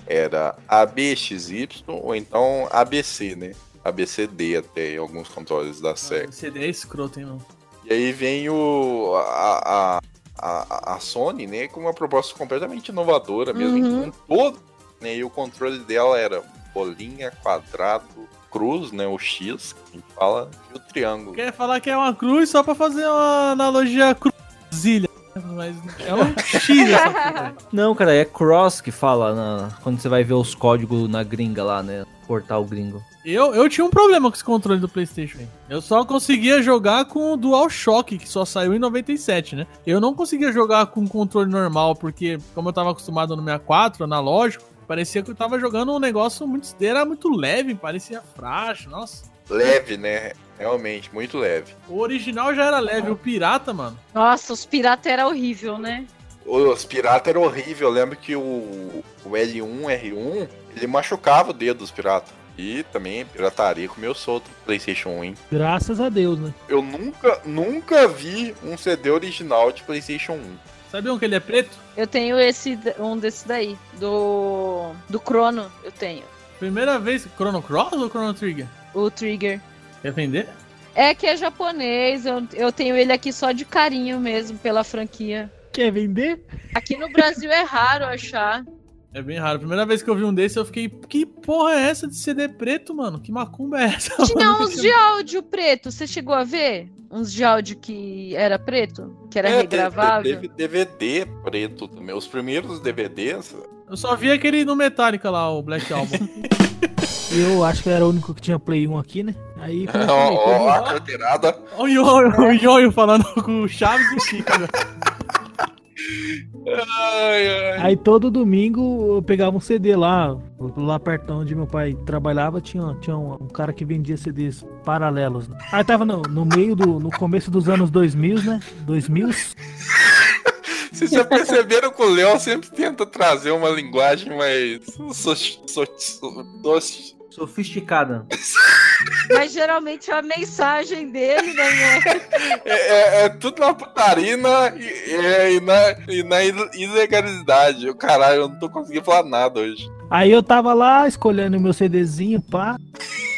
era ABXY ou então ABC, né? ABCD até em alguns controles da Sega. Esse CD é escroto, hein, mano. E aí vem o, a, a, a, a Sony, né, com uma proposta completamente inovadora mesmo, Uhum. com todo, né, e o controle dela era bolinha, quadrado, cruz, né, o X, que a gente fala, e o triângulo. Quer falar que é uma cruz só pra fazer uma analogia cruzilha. Mas é um X essa porra. Não, cara, é cross que fala na- quando você vai ver os códigos na gringa lá, né? Portal gringo. Eu, eu tinha um problema com esse controle do PlayStation. aí. Eu só conseguia jogar com o DualShock, que só saiu em 97, né? Eu não conseguia jogar com controle normal, porque, como eu tava acostumado no 64, analógico, parecia que eu tava jogando um negócio muito. Era muito leve, parecia frágil, nossa. Leve, né, realmente, muito leve. O original já era leve, o pirata, mano. Nossa, os piratas era horrível, né? Os piratas eram horríveis, eu lembro que o, o L1, R1, ele machucava o dedo dos piratas. E também pirataria com meu solto no PlayStation 1. hein? Graças a Deus, né? Eu nunca, nunca vi um CD original de PlayStation 1. Sabiam que ele é preto? Eu tenho esse, um desse daí. Do. Do Chrono, eu tenho. Primeira vez. Chrono Cross ou Chrono Trigger? O Trigger. Quer vender? É que é japonês, eu, eu tenho ele aqui só de carinho mesmo pela franquia. Quer vender? Aqui no Brasil é raro achar. É bem raro. Primeira vez que eu vi um desse, eu fiquei. Que porra é essa de CD preto, mano? Que macumba é essa? Tinha mano? uns de áudio preto, você chegou a ver? Uns de áudio que era preto? Que era É, regravável? teve DVD preto também. Os primeiros DVDs. Eu só vi aquele no Metallica lá, o Black Album. Eu acho que eu era o único que tinha Play 1 aqui, né? Aí, Ó, ó, a carteirada. Olha o Ionho- o Ionho falando com o Chaves e o Chico. né? Ai, ai. Aí todo domingo eu pegava um CD lá, lá perto onde meu pai trabalhava, tinha, tinha um, um cara que vendia CDs paralelos. né? Aí tava no, no meio do, no começo dos anos 2000, né? 2000, Vocês já perceberam que o Léo sempre tenta trazer uma linguagem mais. So, so, so, so- Sofisticada. Mas geralmente a mensagem dele, né? é, é- é tudo na putaria e na, e, é, e na, e na il- ilegalidade. O caralho, eu não tô conseguindo falar nada hoje. Aí eu tava lá escolhendo meu CDzinho, pá.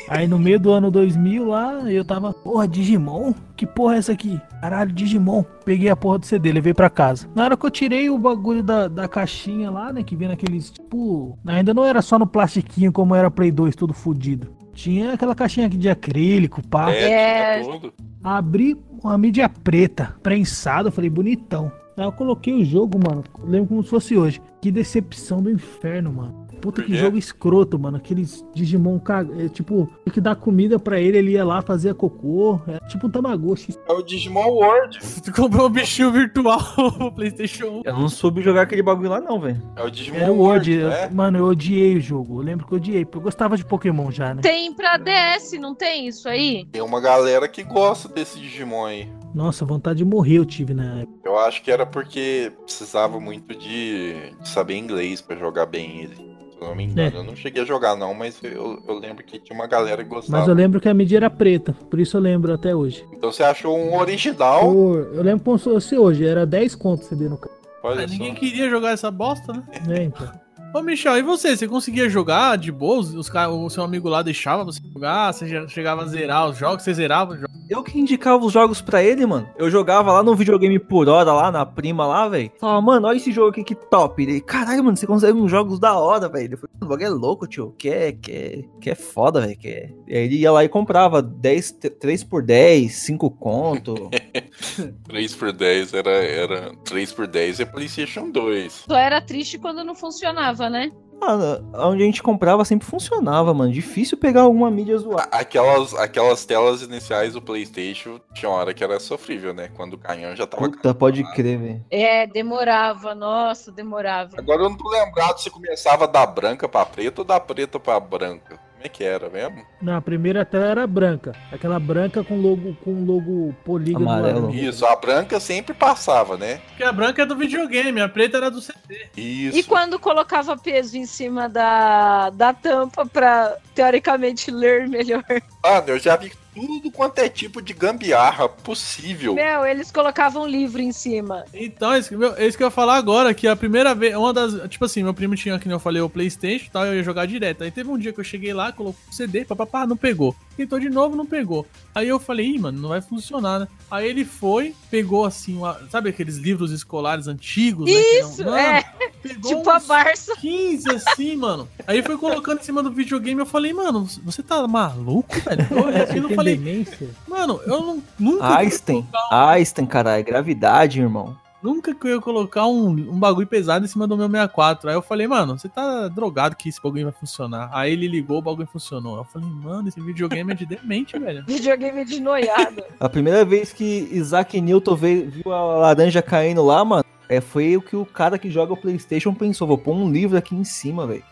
Aí no meio do ano 2000 lá, eu tava, porra, Digimon? Que porra é essa aqui? Caralho, Digimon. Peguei a porra do CD, levei pra casa. Na hora que eu tirei o bagulho da, da caixinha lá, né, que vinha naqueles, tipo... Ainda não era só no plastiquinho como era Play 2, todo fudido. Tinha aquela caixinha aqui de acrílico, pá. É. tinha tudo. Abri uma mídia preta, prensada, eu falei, bonitão. Aí eu coloquei o jogo, mano. eu Lembro como se fosse hoje. Que decepção do inferno, mano. Puta que jogo escroto, mano. Aqueles Digimon, ca- é, tipo, tinha que dar comida pra ele, ele ia lá, fazia cocô. É tipo um Tamagotchi. É o Digimon World. Tu comprou um bichinho virtual pro PlayStation 1. Eu não soube jogar aquele bagulho lá, não, velho. É o Digimon o World. Né? Mano, eu odiei o jogo. Eu lembro que eu odiei, porque eu gostava de Pokémon já, né? Tem pra DS, não tem isso aí? Tem uma galera que gosta desse Digimon aí. Nossa, vontade de morrer eu tive na época. Eu acho que era porque precisava muito de, de saber inglês pra jogar bem ele. Se eu não me engano. É. Eu não cheguei a jogar, não, mas eu, eu lembro que tinha uma galera que gostava. Mas eu lembro que a mídia era preta, por isso eu lembro até hoje. Então você achou um original? Eu, eu lembro como se fosse hoje, era 10 contos CD no carro. Ah, ninguém queria jogar essa bosta, né? né, então. Ô, Michel, e você? Você conseguia jogar de boas? Os o seu amigo lá deixava você jogar? Você já chegava a zerar os jogos? Você zerava os jogos? Eu que indicava os jogos pra ele, mano. Eu jogava lá no videogame por hora, lá na prima lá, velho. Falava, mano, olha esse jogo aqui que top. Ele, caralho, mano, você consegue uns jogos da hora, velho. Ele falou, o bagulho é louco, tio. Que é, que é, que é foda, velho. Que é... E aí ele ia lá e comprava 10, 3 por 10, 5 conto. 3 por 10 era, era 3 por 10 é PlayStation 2. Só era triste quando não funcionava, né? Mano, onde a gente comprava sempre funcionava, mano. Difícil pegar alguma mídia zoada. Aquelas, aquelas telas iniciais do PlayStation tinha uma hora que era sofrível, né? Quando o canhão já tava. Puta, pode crer, velho. É, demorava, nossa, demorava. Agora eu não tô lembrado se começava da branca pra preta ou da preta pra branca. Como é que era mesmo? Não, a primeira tela era branca. Aquela branca com logo com logo polígono. Amarelo. Isso, a branca sempre passava, né? Porque a branca é do videogame, a preta era do CD. Isso. E quando colocava peso em cima da, da tampa pra, teoricamente, ler melhor? Mano, eu já vi tudo quanto é tipo de gambiarra possível. Meu, eles colocavam livro em cima. Então, é isso, que- meu, é isso que eu ia falar agora, que a primeira vez, uma das, tipo assim, meu primo tinha, que nem eu falei, o Playstation e tal, eu ia jogar direto. Aí teve um dia que eu cheguei lá, colocou o CD, papapá, não pegou. Tentou de novo, não pegou. Aí eu falei, ih, mano, não vai funcionar, né? Aí ele foi, pegou assim, uma- sabe aqueles livros escolares antigos, né? não- Isso, Mano, é. Pegou Tipo a Barça. 15 assim, mano. Aí foi colocando em cima do videogame, eu falei, mano, você tá maluco, velho? Eu, aquilo eu tem falei, mano, eu não, nunca eu ia Einstein. Einstein, caralho. Gravidade, irmão. Nunca que eu ia colocar um, um bagulho pesado em cima do meu 64. Aí eu falei, mano, você tá drogado que esse bagulho vai funcionar. Aí ele ligou, o bagulho funcionou. Eu falei, mano, esse videogame é de demente, velho. Videogame de noiado. A primeira vez que Isaac Newton veio, viu a laranja caindo lá, mano, é, foi o que o cara que joga o Playstation pensou. Vou pôr um livro aqui em cima, velho.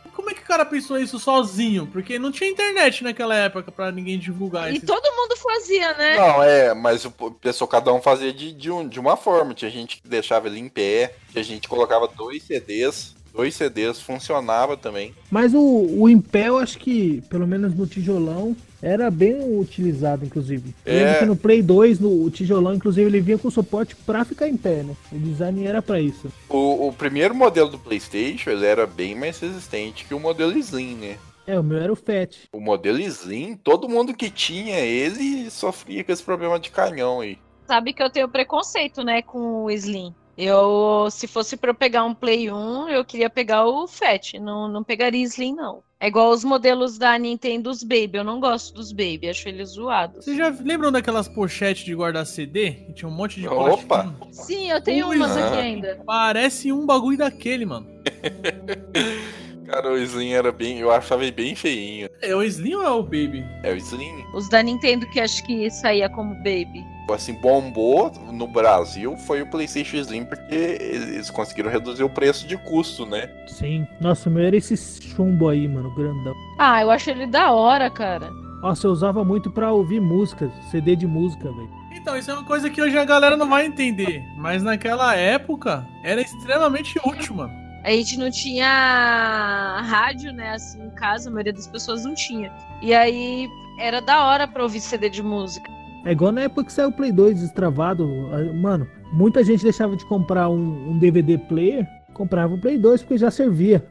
Cara pensou isso sozinho? Porque não tinha internet naquela época pra ninguém divulgar E isso. todo mundo fazia, né? Não, é, mas o pessoal, cada um fazia de, de, um, de uma forma. Tinha gente que deixava ele em pé, tinha gente que colocava dois CDs dois CDs funcionava também. Mas o, o Impel, acho que, pelo menos no tijolão, era bem utilizado, inclusive. Eu É. lembro que no Play 2, no o tijolão, inclusive, ele vinha com suporte pra ficar em pé, né? O design era pra isso. O, o primeiro modelo do PlayStation ele era bem mais resistente que o modelo Slim, né? É, o meu era o Fat. O modelo Slim, todo mundo que tinha ele sofria com esse problema de canhão aí. Sabe que eu tenho preconceito, né, com o Slim. Eu, se fosse pra eu pegar um Play 1, eu queria pegar o Fat, não, não pegaria Slim, não. É igual os modelos da Nintendo, os Baby. Eu não gosto dos Baby, acho eles zoados. Vocês já lembram daquelas pochetes de guardar CD? Que tinha um monte de Opa! plástico? Sim, eu tenho Ui, umas ah. aqui ainda. Parece um bagulho daquele, mano. Cara, o Slim era bem. Eu achava ele bem feinho. É o Slim ou é o Baby? É o Slim. Os da Nintendo que acho que saía como Baby. Assim, bombou no Brasil foi o PlayStation Slim porque eles conseguiram reduzir o preço de custo, né? Sim. Nossa, o meu era esse chumbo aí, mano, grandão. Ah, eu acho ele da hora, cara. Nossa, eu usava muito pra ouvir músicas, CD de música, velho. Então, isso é uma coisa que hoje a galera não vai entender. Mas naquela época era extremamente útil, mano. A gente não tinha rádio, né, assim, em casa, a maioria das pessoas não tinha. E aí era da hora pra ouvir CD de música. É igual na época que saiu o Play 2 destravado. ah, Mano, muita gente deixava de comprar um, um DVD player, comprava o Play 2 porque já servia.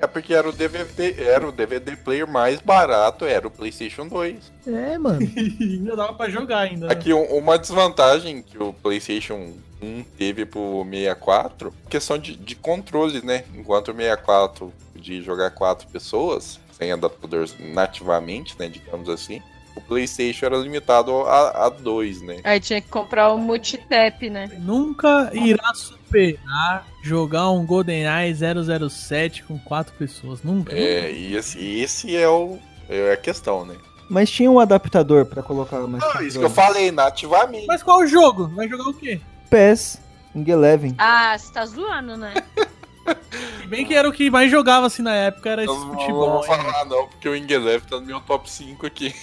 É porque era o DVD, era o DVD player mais barato, era o PlayStation 2. É, mano. E ainda dava pra jogar ainda. Né? Aqui um- uma desvantagem que o PlayStation 1 teve pro 64, questão de, de controle, né? Enquanto o 64 podia jogar quatro pessoas, sem adaptador nativamente, né? Digamos assim. O PlayStation era limitado a, a dois, né? Aí tinha que comprar o multitap, né? Nunca irá superar jogar um GoldenEye 007 com quatro pessoas. Nunca. É, e esse, esse é, o, é a questão, né? Mas tinha um adaptador pra colocar mais Não, isso que eu falei, nativamente. Mas qual o jogo? Vai jogar o quê? PES, Ing Eleven. Ah, você tá zoando, né? Bem que era o que mais jogava assim na época, era esse Eu não futebol. vou falar não, porque o Ingelev tá no meu top 5 aqui.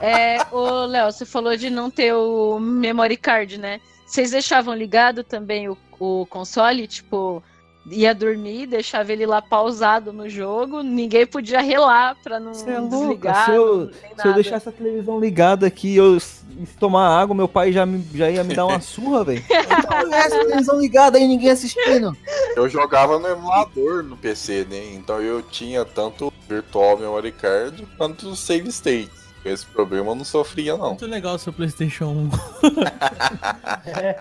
É, ô Léo, você falou de não ter o memory card, né? Vocês deixavam ligado também o, o console? Tipo, ia dormir, deixava ele lá pausado no jogo, ninguém podia relar pra não Você é desligar. Se eu, se eu deixar essa televisão ligada aqui, eu se tomar água, meu pai já, me- já ia me dar uma surra, velho. Então, deixa essa televisão ligada aí, ninguém assistindo. Eu jogava no emulador no PC, né? Então eu tinha tanto o Virtual Memory Card quanto o Save States. Com esse problema eu não sofria, não. Muito legal o seu PlayStation 1.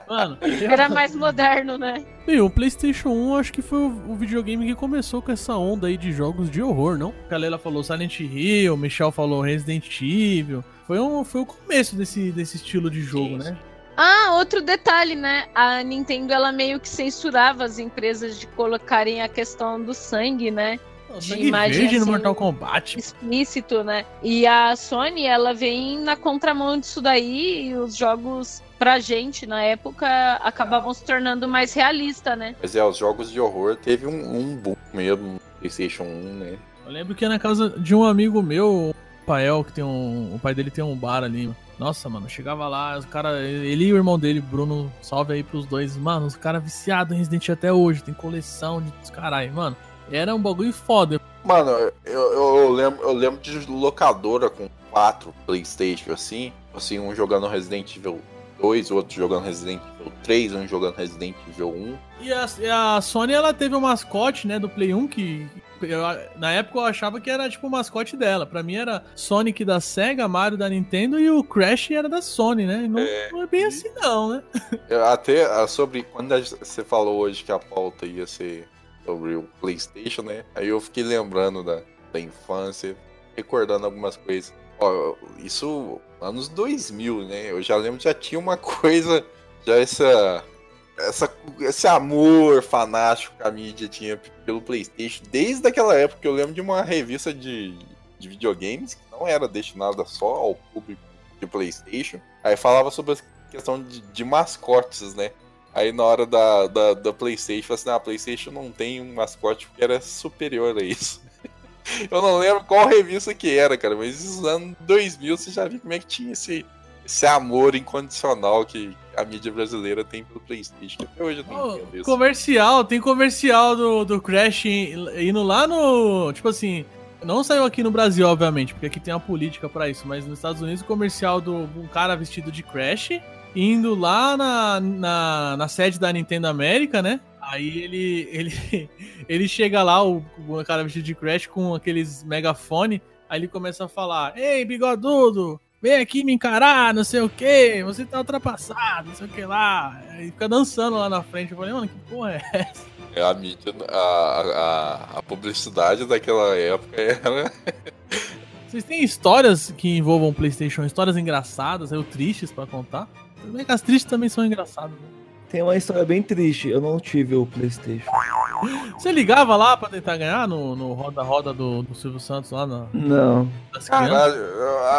Mano, Era mais moderno, né? Bem, o PlayStation 1 acho que foi o, videogame que começou com essa onda aí de jogos de horror, não? A Kalela falou Silent Hill, o Michel falou Resident Evil. Foi, um, foi o começo desse, desse estilo de jogo, né? Ah, outro detalhe, né? A Nintendo ela meio que censurava as empresas de colocarem a questão do sangue, né? O De Sangue imagem, Verde no assim, Mortal Kombat. explícito, né? E a Sony, ela vem na contramão disso daí e os jogos pra gente na época acabavam se tornando mais realista, né? Mas é, os jogos de horror teve um, um boom mesmo no PlayStation 1, né? Eu lembro que na casa de um amigo meu, o Pael, que tem um. O pai dele tem um bar ali. Nossa, mano, chegava lá, os cara, ele e o irmão dele, Bruno, salve aí pros dois. Mano, os caras viciados em Resident Evil até hoje, tem coleção de caralho, mano. Era um bagulho foda. Mano, eu, eu, eu lembro, eu lembro de locadora com quatro Playstation assim. Assim, um jogando Resident Evil 2, outro jogando Resident Evil 3, um jogando Resident Evil 1. E a, a Sony, ela teve um mascote, né, do Play 1 que. eu- na época eu achava que era tipo o mascote dela. Pra mim era Sonic da Sega, Mario da Nintendo e o Crash era da Sony, né? Não É. não é bem assim, não, né? Até ah, sobre quando a- você falou hoje que a pauta ia ser sobre o PlayStation, né? Aí eu fiquei lembrando da, da infância, recordando algumas coisas. Ó, isso anos 2000, né? Eu já lembro já tinha uma coisa, já essa, essa esse amor fanático que a mídia tinha pelo PlayStation desde aquela época. Eu lembro de uma revista de, de videogames que não era destinada só ao público de PlayStation. Aí falava sobre a questão de, de mascotes, né? Aí na hora da, da, da PlayStation, assim: ah, a PlayStation não tem um mascote porque era superior a isso. Eu não lembro qual revista que era, cara, mas nos anos 2000 você já viu como é que tinha esse, esse amor incondicional que a mídia brasileira tem pelo Playstation. Até hoje eu não entendo isso. comercial, tem comercial do, do Crash indo lá no. Tipo assim. Não saiu aqui no Brasil, obviamente, porque aqui tem uma política pra isso, mas nos Estados Unidos o comercial do um cara vestido de Crash indo lá na, na, na sede da Nintendo América, né? Aí ele, ele, ele chega lá, o, o cara vestido de Crash com aqueles megafone, aí ele começa a falar: Ei, bigodudo, vem aqui me encarar, não sei o que, você tá ultrapassado, não sei o que lá. Aí fica dançando lá na frente. Eu falei, mano, que porra é essa? É a mídia, a, a, a publicidade daquela época era. Vocês têm histórias que envolvam PlayStation, histórias engraçadas, ou tristes pra contar? Que as tristes também são engraçadas. né? Tem uma história bem triste. Eu não tive o PlayStation. Você ligava lá pra tentar ganhar no no roda-roda do, do Silvio Santos lá na, Não. Caralho,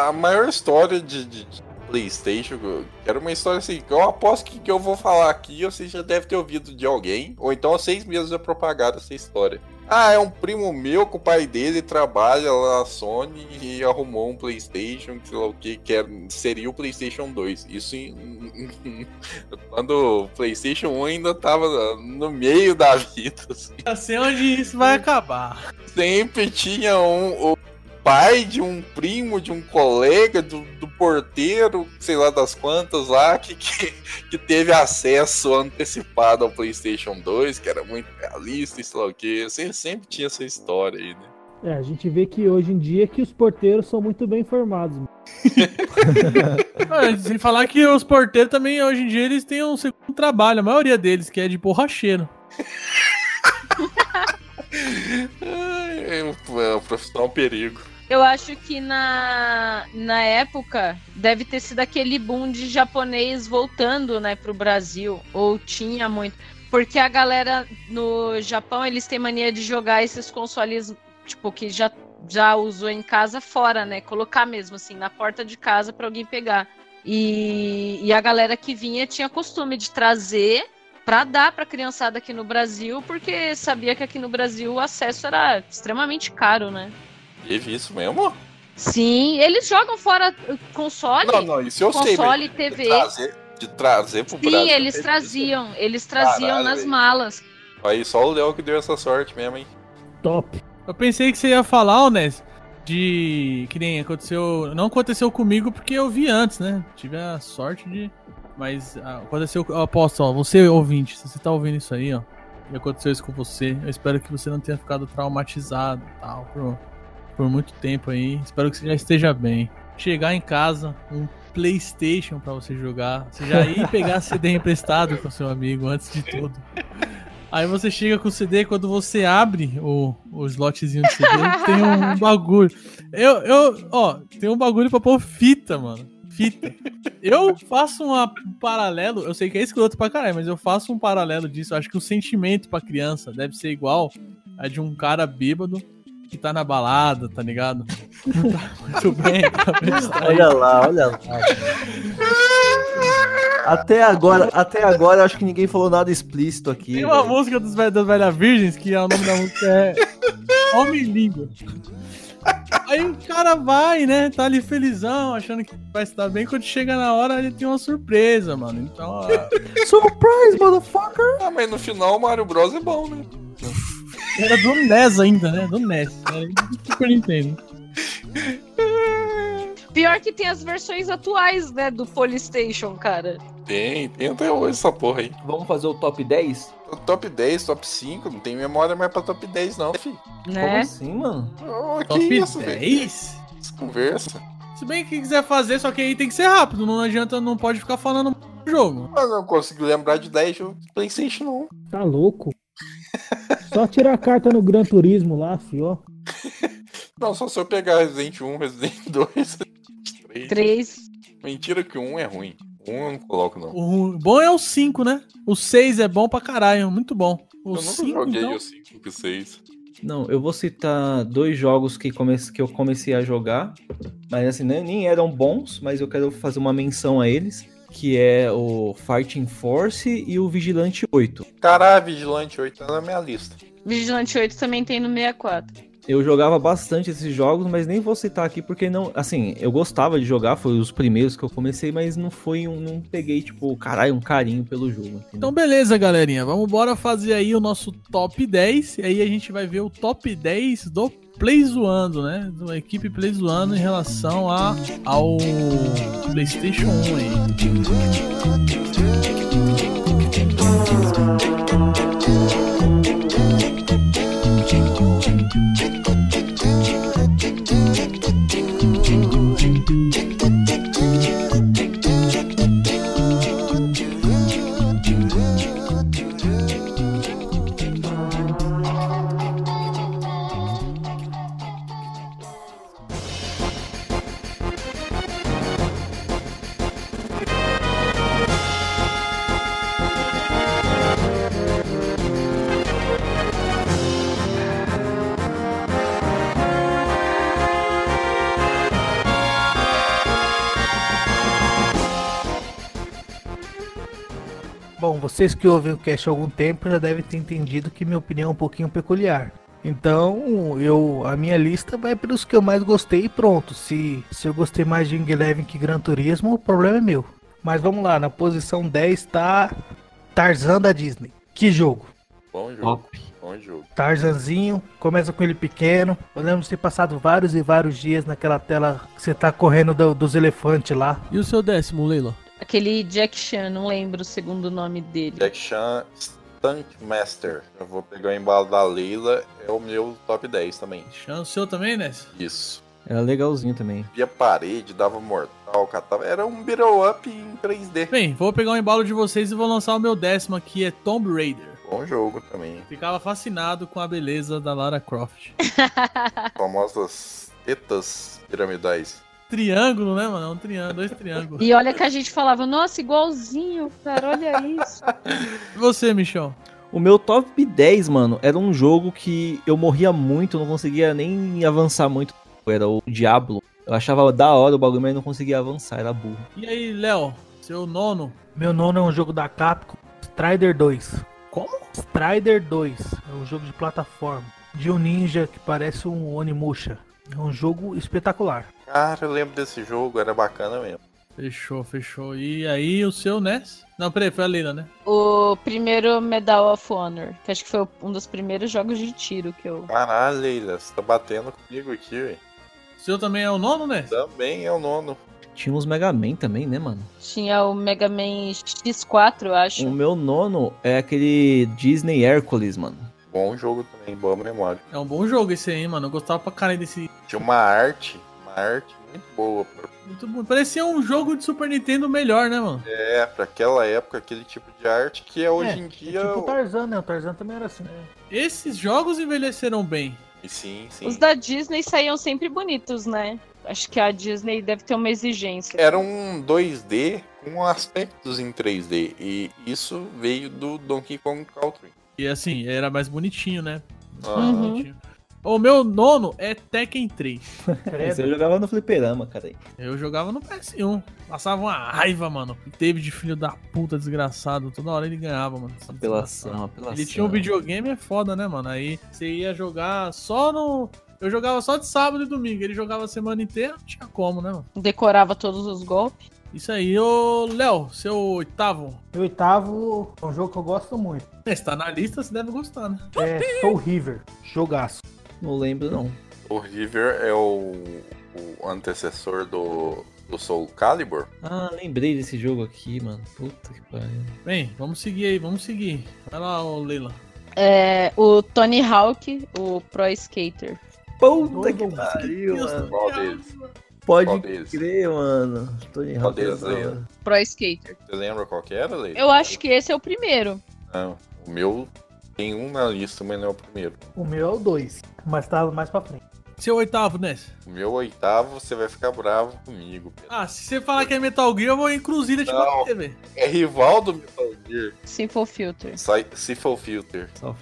a maior história de, de- de PlayStation era uma história assim, que eu aposto que, que eu vou falar aqui, você já deve ter ouvido de alguém, ou então há seis meses é propagada essa história. Ah, é um primo meu que o pai dele trabalha lá na Sony e arrumou um PlayStation, que sei lá o que, que era- seria o PlayStation 2. Isso em- quando o PlayStation 1 ainda tava no meio da vida. assim. Já sei onde isso vai acabar. sempre tinha um pai de um primo, de um colega, do, do porteiro, sei lá das quantas lá, que, que, que teve acesso antecipado ao PlayStation 2, que era muito realista e sei lá o que. Sempre, sempre tinha essa história aí, né? É, a gente vê que hoje em dia que os porteiros são muito bem informados. mano. Ah, Sem falar que os porteiros também, hoje em dia, eles têm um segundo trabalho, a maioria deles, que é de borracheiro. É é um profissional perigo. Eu acho que na, na época deve ter sido aquele boom de japonês voltando, né, pro Brasil. Ou tinha muito. Porque a galera no Japão, eles têm mania de jogar esses consoles, tipo, que já, já usou em casa fora, né? Colocar mesmo, assim, na porta de casa pra alguém pegar. E, e a galera que vinha tinha costume de trazer pra dar pra criançada aqui no Brasil, porque sabia que aqui no Brasil o acesso era extremamente caro, né? Teve isso mesmo? Sim, eles jogam fora uh, console, Não, não, isso eu sei. console, TV. De trazer, de trazer pro Sim, Brasil. eles teve traziam, eles traziam Caralho, nas velho. malas. Aí só o Léo que deu essa sorte mesmo, hein? Top. Eu pensei que você ia falar, ô Nes, de. Que nem aconteceu. Não aconteceu comigo porque eu vi antes, né? Tive a sorte de. Mas ah, aconteceu. Eu aposto, ó, você ouvinte, se você tá ouvindo isso aí, ó. E aconteceu isso com você. Eu espero que você não tenha ficado traumatizado e tal por, por muito tempo aí. Espero que você já esteja bem. Chegar em casa, um PlayStation pra você jogar. Você já ir pegar CD emprestado com seu amigo antes de tudo. Aí você chega com o CD, quando você abre o, o slotzinho do CD, tem um bagulho. Eu, eu, ó, tem um bagulho pra pôr fita, mano. Fita. Eu faço um paralelo, eu sei que é escroto pra caralho, mas eu faço um paralelo disso. Eu acho que o sentimento pra criança deve ser igual a de um cara bêbado que tá na balada, tá ligado? Não tá muito bem, tá. Olha lá, olha lá. Até agora, até agora, acho que ninguém falou nada explícito aqui. Tem uma velho. música dos, das Velhas Virgens, que é, o nome da música é Homem-Língua. Aí o cara vai, né? Tá ali felizão, achando que vai se dar bem. Quando chega na hora, ele tem uma surpresa, mano. Então, ó, Surprise, motherfucker! Ah, mas no final o Mario Bros é bom, né? era do NES ainda, né? Do NES. Era do Super Nintendo. Pior que tem as versões atuais, né, do Polystation, cara. Tem, tem até hoje essa porra aí. Vamos fazer o top 10? Top 10, top 5, não tem memória mais pra top 10 não, fi. Como Né? assim, mano? Oh, que Top isso, velho? 10? Essa Conversa. Se bem que quiser fazer, só que aí tem que ser rápido. Não adianta, não pode ficar falando do jogo. Mas não consigo lembrar de 10 jogos de Playstation não. Tá louco? Só tirar a carta no Gran Turismo lá, fio. Não, só se eu pegar Resident 1, Resident 2, Resident 3. Três. Mentira que o 1 é ruim. O 1 eu não coloco não. O bom é o 5, né? O 6 é bom pra caralho, muito bom. O eu nunca 5, joguei então... o 5 e o 6. Não, eu vou citar dois jogos que, come... que eu comecei a jogar, mas assim, nem, nem eram bons, mas eu quero fazer uma menção a eles, que é o Fighting Force e o Vigilante 8. Caralho, Vigilante 8 tá na minha lista. Vigilante 8 também tem no 64. Eu jogava bastante esses jogos, mas nem vou citar aqui porque não. Assim, eu gostava de jogar, foi os primeiros que eu comecei, mas não foi um. Não peguei, tipo, caralho, um carinho pelo jogo. entendeu? Então, beleza, galerinha. Vamos bora fazer aí o nosso top 10. E aí a gente vai ver o top 10 do Play Zoando, né? Da equipe Play Zoando em relação a, ao PlayStation 1 aí. Vocês que ouvem o cast há algum tempo já devem ter entendido que minha opinião é um pouquinho peculiar. Então, eu a minha lista vai pelos que eu mais gostei e pronto. Se, se eu gostei mais de Wing Eleven que Gran Turismo, o problema é meu. Mas vamos lá, na posição 10 tá Tarzan da Disney. Que jogo? Bom jogo. Bom jogo. Tarzanzinho, começa com ele pequeno. Eu lembro de ter passado vários e vários dias naquela tela que você tá correndo do- dos elefantes lá. E o seu décimo, Leila? Aquele Jack Chan, não lembro o segundo nome dele. Jack Chan Stunt Master. Eu vou pegar o embalo da Leila, é o meu top 10 também. Chan, o seu também, né? Isso. Era legalzinho também. Via parede, dava mortal, catava. Era um beat'em up em 3D. Bem, vou pegar um embalo de vocês e vou lançar o meu décimo aqui, é Tomb Raider. Bom jogo também. Ficava fascinado com a beleza da Lara Croft. Famosas tetas piramidais. Triângulo, né, mano? É um triângulo, dois triângulos. E olha que a gente falava, nossa, igualzinho, cara, olha isso. E você, Michel? O meu top 10, mano, era um jogo que eu morria muito, não conseguia nem avançar muito. Era o Diablo. Eu achava da hora o bagulho, mas não conseguia avançar, era burro. E aí, Léo? Seu nono? Meu nono é um jogo da Capcom, Strider 2. Como? Strider 2 é um jogo de plataforma de um ninja que parece um Onimusha. É um jogo espetacular. Cara, eu lembro desse jogo, era bacana mesmo. Fechou, fechou. E aí, o seu, Ness? Não, peraí, foi a Leila, né? O primeiro Medal of Honor, que acho que foi um dos primeiros jogos de tiro que eu. Caralho, Leila, você tá batendo comigo aqui, velho. O seu também é o nono, né? Também é o nono. Tinha uns Mega Man também, né, mano? Tinha o Mega Man X4, eu acho. O meu nono é aquele Disney Hércules, mano. Bom jogo também, boa memória. É um bom jogo esse aí, mano. Eu gostava pra caralho desse. Tinha uma arte, uma arte muito boa. Pra... Muito bom. Parecia um jogo de Super Nintendo melhor, né, mano? É, pra aquela época, aquele tipo de arte que é hoje É, em dia. É tipo o Tarzan, né? O Tarzan também era assim. Esses jogos envelheceram bem. E Sim, sim. Os da Disney saíam sempre bonitos, né? Acho que a Disney deve ter uma exigência. Era um 2D com aspectos em 3D. E isso veio do Donkey Kong Country. E assim, era mais bonitinho, né? Aham. Bonitinho. O meu nono é Tekken 3. Esse eu jogava no fliperama, cara. Eu jogava no PS1. Passava uma raiva, mano. David, filho da puta, desgraçado. Toda hora ele ganhava, mano. Apelação, apelação. Ele tinha um videogame, é foda, né, mano? Aí você ia jogar só no. Eu jogava só de sábado e domingo. Ele jogava a semana inteira, não tinha como, né, mano? Decorava todos os golpes. Isso aí, ô Léo, seu oitavo. O oitavo é um jogo que eu gosto muito. É, se tá na lista, você deve gostar, né? É Soul River. Jogaço. Não lembro, não. O River é o, o antecessor do, do Soul Calibur. Ah, lembrei desse jogo aqui, mano. Puta que pariu. Bem, vamos seguir aí, vamos seguir. Vai lá, ô Leila. É, o Tony Hawk, o Pro Skater. Puta que pariu, mano. Qual deles? Pode Qual deles? crer, mano. Tony Qual Hawk deles hora. Pro Skater. Você lembra qual que era, Leila? Eu acho que esse é o primeiro. Não, o meu tem um na lista, mas não é o primeiro. O meu é o 2, mas tá mais pra frente. Seu oitavo, Ness. O meu oitavo, você vai ficar bravo comigo, Pedro. Ah, se você falar que é Metal Gear, eu vou encruzilha te Não. bater, velho. É rival do Metal Gear. Simple Filter. Sai Sifle Filter. Só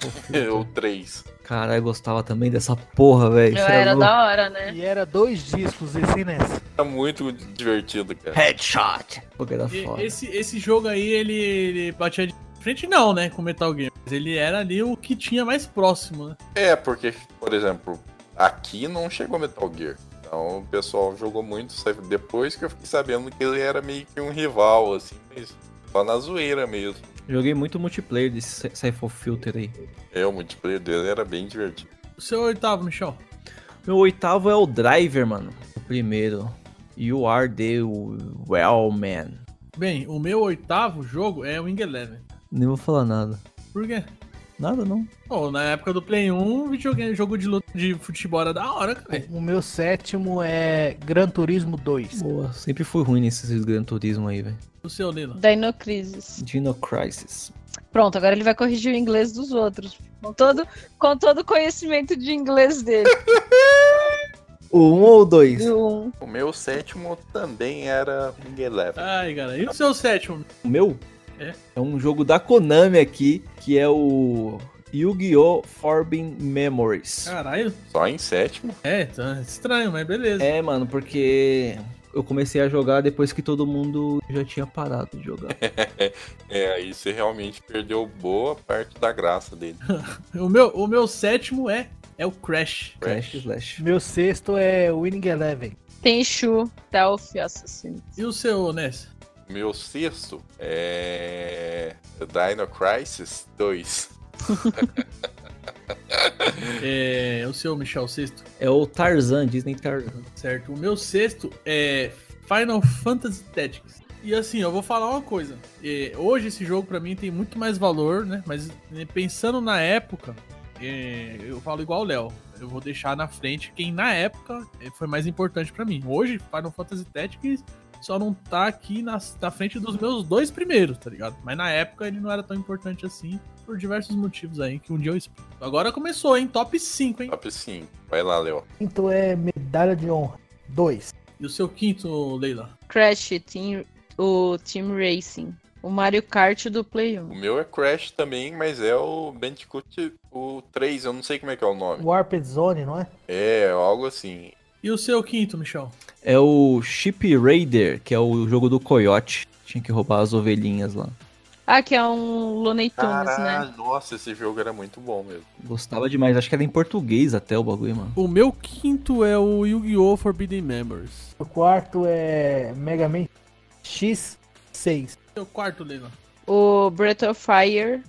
o 3. Caralho, eu gostava também dessa porra, velho. Era louco. da hora, né? E era dois discos esse nessa. É muito divertido, cara. Headshot. Pô, que era E- foda. Esse, esse jogo aí, ele, ele batia de frente, não, né, com Metal Gear. Mas ele era ali o que tinha mais próximo, né? É, porque, por exemplo, aqui não chegou Metal Gear. Então o pessoal jogou muito. sabe? Depois que eu fiquei sabendo que ele era meio que um rival, assim, mas só na zoeira mesmo. Joguei muito multiplayer desse Cy- Cypher Filter aí. É, o multiplayer dele era bem divertido. O seu oitavo, Michel. Meu oitavo é o Driver, mano. O primeiro. You are the well man. Bem, o meu oitavo jogo é o Wing Eleven. Nem vou falar nada. Por quê? Nada não. Pô, na época do Play 1, videogame, jogo de luta de futebol era da hora, cara. O meu sétimo é Gran Turismo 2. Boa, sempre fui ruim nesses Gran Turismo aí, velho. O seu, Lila. Dino Crisis. Dino Crisis. Pronto, agora ele vai corrigir o inglês dos outros. Com todo, com todo o conhecimento de inglês dele. O um ou o dois? Um. O meu sétimo também era Wing Eleven. Ai, cara. E o seu sétimo? O meu? É. É um jogo da Konami aqui, que é o Yu-Gi-Oh! Forbidden Memories. Caralho. Só em sétimo. É, tá estranho, mas beleza. É, mano, porque eu comecei a jogar depois que todo mundo já tinha parado de jogar. É, aí você realmente perdeu boa parte da graça dele. O, meu, o meu sétimo é, é o Crash. Crash Slash. Meu sexto é Winning Eleven. Tenchu, Delphi Assassino. E o seu, Ness? Meu sexto é. Dino Crisis 2. É, o seu, Michel, o sexto. É o Tarzan, Disney Tarzan. Certo. O meu sexto é Final Fantasy Tactics. E assim, eu vou falar uma coisa. É, hoje esse jogo pra mim tem muito mais valor, né? Mas né, pensando na época, é, eu falo igual o Léo. Eu vou deixar na frente quem na época é, foi mais importante pra mim. Hoje, Final Fantasy Tactics só não tá aqui na, na frente dos meus dois primeiros, tá ligado? Mas na época ele não era tão importante assim, por diversos motivos aí, que um dia eu explico. Agora começou, hein? Top 5, hein? Top 5. Vai lá, Léo. Quinto é Medalha de Honra 2. E o seu quinto, Leila? Crash, team, o Team Racing. O Mario Kart do Play 1. O meu é Crash também, mas é o Bandicoot o 3, eu não sei como é que é o nome. Warped Zone, não é? É, algo assim. E o seu quinto, Michel? É o Ship Raider, que é o jogo do Coyote. Tinha que roubar as ovelhinhas lá. Ah, que é um Looney Tunes, né? Nossa, esse jogo era muito bom mesmo. Gostava demais. Acho que era em português até o bagulho, mano. O meu quinto é o Yu-Gi-Oh! Forbidden Memories. O quarto é Mega Man X6. Seu quarto, Leila. O Breath of Fire,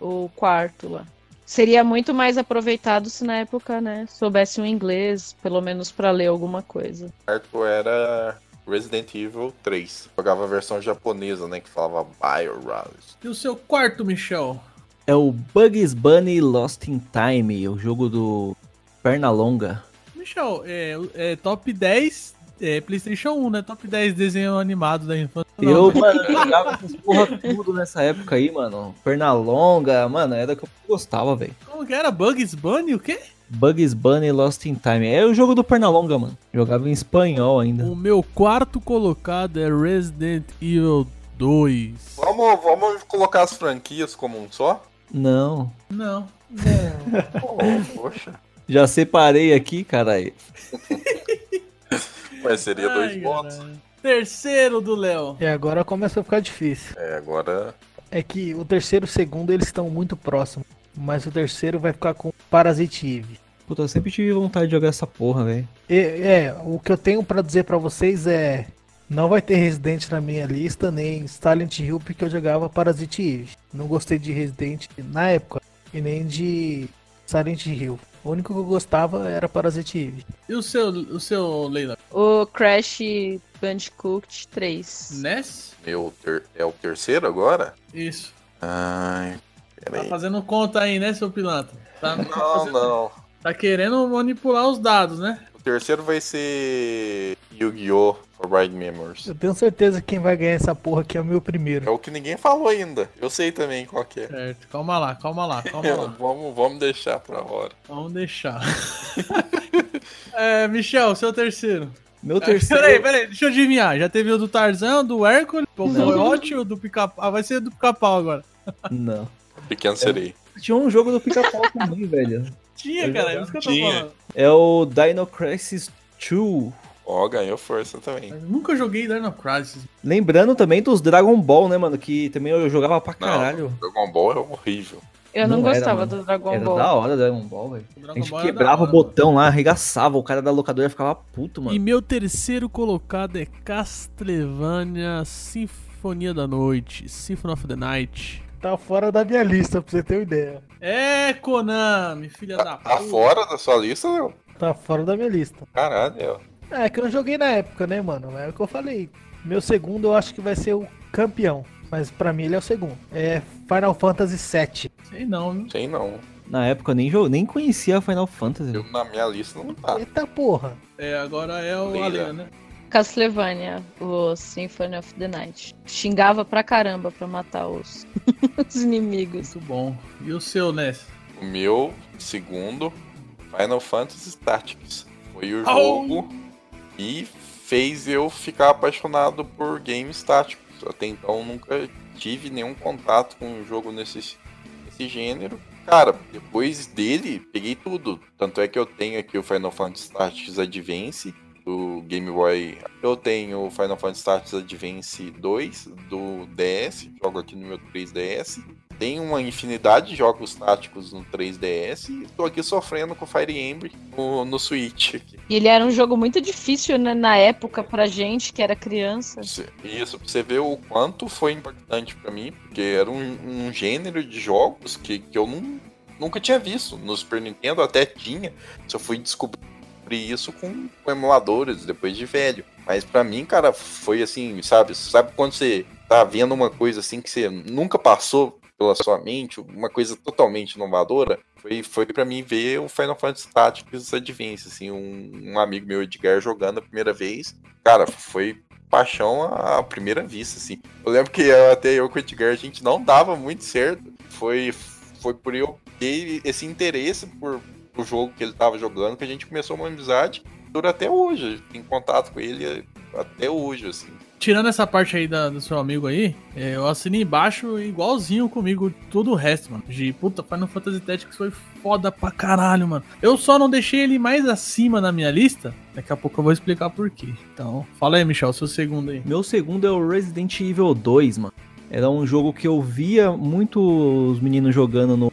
o quarto lá. Seria muito mais aproveitado se na época, né, soubesse um inglês, pelo menos pra ler alguma coisa. O quarto era Resident Evil 3. Jogava a versão japonesa, né, que falava Bioraz. E o seu quarto, Michel? É o Bugs Bunny Lost in Time, o jogo do Pernalonga. Michel, é, é top 10 é, PlayStation 1, né? Top 10 desenho animado da infância. Eu, mano, eu jogava essas porra tudo nessa época aí, mano. Pernalonga, mano, era que eu gostava, velho. Como que era? Bugs Bunny? O quê? Bugs Bunny Lost in Time. É o jogo do Pernalonga, mano. Jogava em espanhol ainda. O meu quarto colocado é Resident Evil 2. Vamos, vamos colocar as franquias como um só? Não. Não. Pô, poxa. Já separei aqui, caralho. Mas seria dois Ai, votos. caralho. Terceiro do Léo. E agora começa a ficar difícil. É, agora. É que o terceiro e o segundo eles estão muito próximos. Mas o terceiro vai ficar com Parasite Eve. Puta, eu sempre tive vontade de jogar essa porra, velho. É, o que eu tenho pra dizer pra vocês é. Não vai ter Resident na minha lista, nem Silent Hill, porque eu jogava Parasite Eve. Não gostei de Resident na época, e nem de Silent Hill. O único que eu gostava era Parasite Eve. E o seu, o seu Leila? O Crash Bandicoot 3. Ness? Meu, ter- é o terceiro agora? Isso. Ai, Tá peraí. fazendo conta aí, né, seu pilantra? Tá, Não, fazendo- não. tá querendo manipular os dados, né? O terceiro vai ser Yu-Gi-Oh! Memories. Eu tenho certeza que quem vai ganhar essa porra aqui é o meu É primeiro. o que ninguém falou ainda. Eu sei também qual que é. Certo. Calma lá, calma lá, calma lá. vamos, vamos deixar pra hora. Vamos deixar. é, Michel, seu terceiro. Meu terceiro. Peraí, peraí, deixa eu adivinhar. Já teve o do Tarzan, do Hércules, o Coyote, o do Pica-Pau. Ah, vai ser do Pica-Pau agora. Não. Pequeno Sereia. Tinha um jogo do pica-pau também, velho. Tinha, Eu cara, é isso que eu tô Tinha. falando. É o Dino Crisis 2. Ó, ganhou força também. Mas nunca joguei Dino Crisis. Lembrando também dos Dragon Ball, né, mano? Que também eu jogava pra Não, caralho. Dragon Ball é horrível. Eu não, Não era, gostava mano. do Dragon Era Ball. da hora Dragon Ball, velho. A gente Ball era quebrava o botão lá, arregaçava, o cara da locadora ficava puto, mano. E meu terceiro colocado é Castlevania Sinfonia da Noite, Symphony of the Night. Tá fora da minha lista, pra você ter uma ideia. É, Konami, filha da Tá fora da sua lista, Léo? Tá fora da minha lista. Caralho, Léo. É que eu não joguei na época, né, mano? É o que eu falei. Meu segundo eu acho que vai ser o campeão. Mas pra mim ele é o segundo. É Final Fantasy VII. Sei não, viu? Sei não. Na época eu nem, jo- nem conhecia Final Fantasy. Eu, na minha lista não tá. Eita porra. É, agora é o Leila. Né? Castlevania, o Symphony of the Night. Xingava pra caramba pra matar os, os inimigos. Muito bom. E o seu, Ness? O meu segundo, Final Fantasy Tactics. Foi o Au! jogo e fez eu ficar apaixonado por games táticos. Até então nunca tive nenhum contato com um jogo nesse, nesse gênero. Cara, depois dele, peguei tudo. Tanto é que eu tenho aqui o Final Fantasy Tactics Advance do Game Boy. Eu tenho o Final Fantasy Tactics Advance 2 do DS, jogo aqui no meu 3DS. Tem uma infinidade de jogos táticos no 3DS e tô aqui sofrendo com Fire Emblem no, no Switch. aqui. E ele era um jogo muito difícil né, na época pra gente que era criança. Isso, pra você ver o quanto foi impactante pra mim, porque era um, um gênero de jogos que, que eu não, nunca tinha visto. No Super Nintendo até tinha, só fui descobrir isso com, com emuladores depois de velho. Mas pra mim, cara, foi assim, sabe? Sabe quando você tá vendo uma coisa assim que você nunca passou pela sua mente, uma coisa totalmente inovadora? Foi, foi para mim ver o Final Fantasy Tactics Advance, assim, um, um amigo meu, Edgar, jogando a primeira vez. Cara, foi paixão à primeira vista, assim. Eu lembro que eu- até eu com o Edgar, a gente não dava muito certo. Foi, foi por eu ter esse interesse por o jogo que ele tava jogando que a gente começou uma amizade dura até hoje. Tem contato com ele até hoje, assim. Tirando essa parte aí da- do seu amigo aí, é, eu assinei embaixo igualzinho comigo todo o resto, mano. De puta, Final Fantasy Tactics foi foda pra caralho, mano. Eu só não deixei ele mais acima na minha lista. Daqui a pouco eu vou explicar por quê. Então, fala aí, Michel, seu segundo aí. Meu segundo é o Resident Evil 2, mano. Era um jogo que eu via muito os meninos jogando no,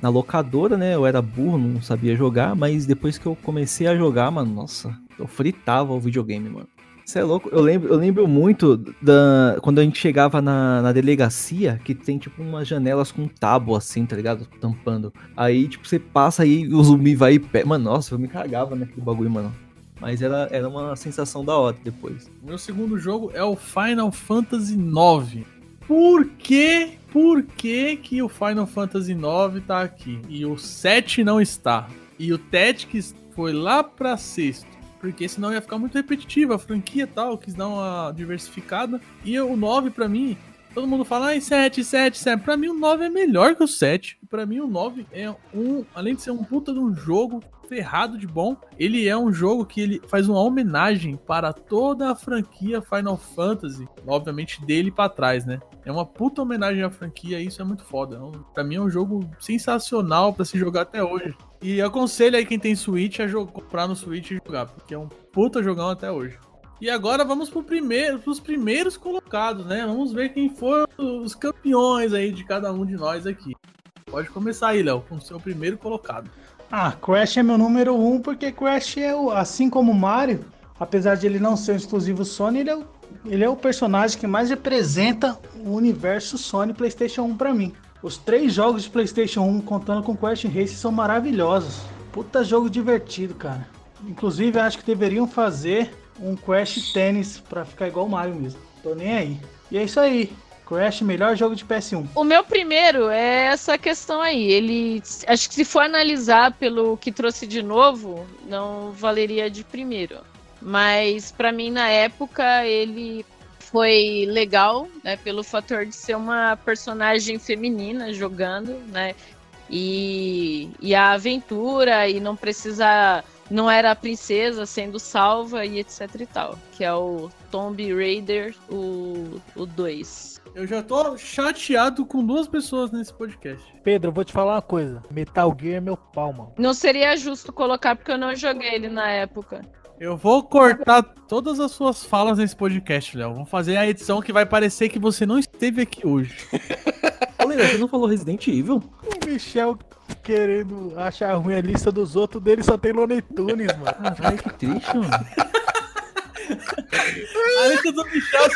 na locadora, né? Eu era burro, não sabia jogar, mas depois que eu comecei a jogar, mano, nossa, eu fritava o videogame, mano. Você é louco? Eu lembro, eu lembro muito da quando a gente chegava na, na delegacia, que tem tipo umas janelas com tábua assim, tá ligado? Tampando. Aí, tipo, você passa aí o zumbi vai e pega. Mano, nossa, eu me cagava naquele bagulho, mano. Mas era, era uma sensação da hora depois. Meu segundo jogo é o Final Fantasy IX. Por que, por que que o Final Fantasy IX tá aqui e o 7 não está? E o Tactics foi lá pra sexto. Porque senão ia ficar muito repetitivo a franquia tal, quis dar uma diversificada. E o 9 pra mim, todo mundo fala, ai, 7, 7, 7. Pra mim o 9 é melhor que o 7. Pra mim o 9 é um, além de ser um puta de um jogo ferrado de bom, ele é um jogo que ele faz uma homenagem para toda a franquia Final Fantasy, obviamente dele pra trás, né? É uma puta homenagem à franquia, isso é muito foda. É Pra mim é um jogo sensacional pra se jogar até hoje. E aconselho aí quem tem Switch a comprar no Switch e jogar, porque é um puta jogão até hoje. E agora vamos pro primeiro, primeiros colocados, né? Vamos ver quem foram os campeões aí de cada um de nós aqui. Pode começar aí, Léo, com o seu primeiro colocado. Ah, Crash é meu número um, porque Crash é o, assim como Mario, apesar de ele não ser um exclusivo Sony, ele é, o, ele é o personagem que mais representa o universo Sony PlayStation 1 pra mim. Os três jogos de PlayStation 1, contando com Crash Race, são maravilhosos. Puta jogo divertido, cara. Inclusive, acho que deveriam fazer um Crash Tennis pra ficar igual o Mario mesmo. Tô nem aí. E é isso aí. Crash, melhor jogo de PS1. O meu primeiro é essa questão aí. Ele, acho que se for analisar pelo que trouxe de novo, não valeria de primeiro. Mas pra mim na época ele foi legal, né, pelo fator de ser uma personagem feminina jogando, né? E, e a aventura e não precisar não era a princesa sendo salva e etc e tal, que é o Tomb Raider o 2. Eu já tô chateado com duas pessoas nesse podcast. Pedro, eu vou te falar uma coisa. Metal Gear é meu pau, mano. Não seria justo colocar porque eu não joguei ele na época. Eu vou cortar todas as suas falas nesse podcast, Léo. Vou fazer a edição que vai parecer que você não esteve aqui hoje. Leila, você não falou Resident Evil? O Michel querendo achar ruim a lista dos outros, dele só tem Looney Tunes, mano. Caralho, que triste, mano. A lista do Michel,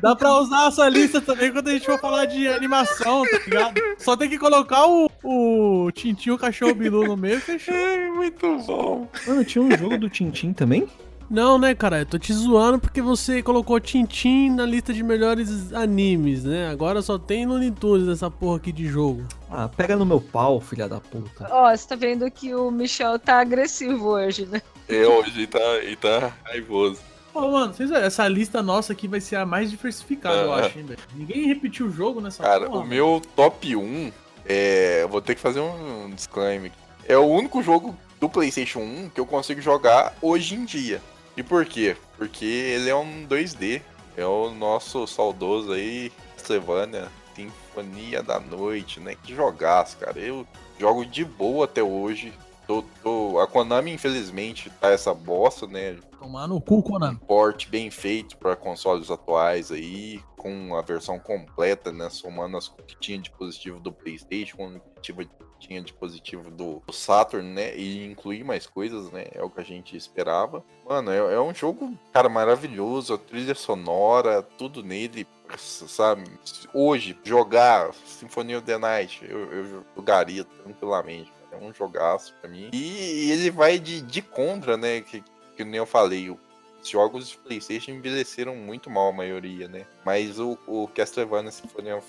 dá pra usar essa lista também quando a gente for falar de animação, tá ligado? Só tem que colocar o, o Tintinho o Cachorro Bilu no meio e fechou. É, muito bom. Mano, tinha um jogo do Tintim também? Não, né, cara? Eu tô te zoando porque você colocou Tintin na lista de melhores animes, né? Agora só tem Looney Tunes nessa porra aqui de jogo. Ah, pega no meu pau, filha da puta. Ó, você tá vendo que o Michel tá agressivo hoje, né? É, hoje ele tá, ele tá raivoso. Pô, mano, essa lista nossa aqui vai ser a mais diversificada, eu Ah. acho, hein, velho. Ninguém repetiu o jogo nessa Cara, porra. o meu top 1 é. eu Vou ter que fazer um disclaimer. É o único jogo do PlayStation 1 que eu consigo jogar hoje em dia. E por quê? Porque ele é um 2D. É o nosso saudoso aí, Castlevania Sinfonia da Noite, né? Que jogaço, cara. Eu jogo de boa até hoje. Tô, tô- A Konami, infelizmente, tá essa bosta, né? Tomar no cu, Konami. port bem feito para consoles atuais aí, com a versão completa, né? Somando as que tinha de positivo do PlayStation, com o que tinha- tinha de positivo do Saturn, né? E incluir mais coisas, né? É o que a gente esperava. Mano, é, é um jogo, cara, maravilhoso. A trilha sonora, tudo nele, sabe? Hoje, jogar Symphony of the Night, eu, eu jogaria tranquilamente. É um jogaço pra mim. E ele vai de, de contra, né? Que, que nem eu falei, os jogos de PlayStation envelheceram muito mal a maioria, né? Mas o, o Castlevania Symphony of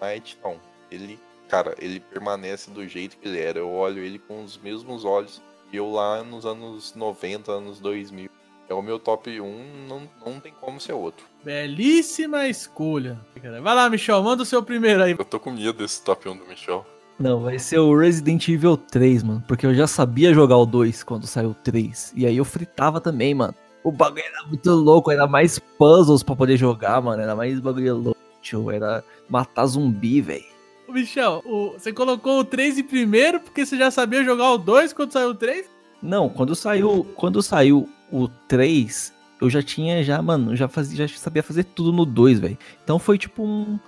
Night, não. Ele, cara, ele permanece do jeito que ele era. Eu olho ele com os mesmos olhos que eu lá nos anos 90, anos 2000. É o meu top 1, não, não tem como ser outro. Belíssima escolha. Vai lá, Michel, manda o seu primeiro aí. Eu tô com medo desse top 1 do Michel. Não, vai ser o Resident Evil 3, mano. Porque eu já sabia jogar o 2 quando saiu o 3. E aí eu fritava também, mano. O bagulho era muito louco, era mais puzzles pra poder jogar, mano. Era mais bagulho louco, tio. Era matar zumbi, velho. Ô, Michel, o- você colocou o 3 em primeiro porque você já sabia jogar o 2 quando saiu o 3? Não, quando saiu, quando saiu o 3, eu já tinha já, mano, já fazia, já sabia fazer tudo no 2, velho. Então foi tipo um,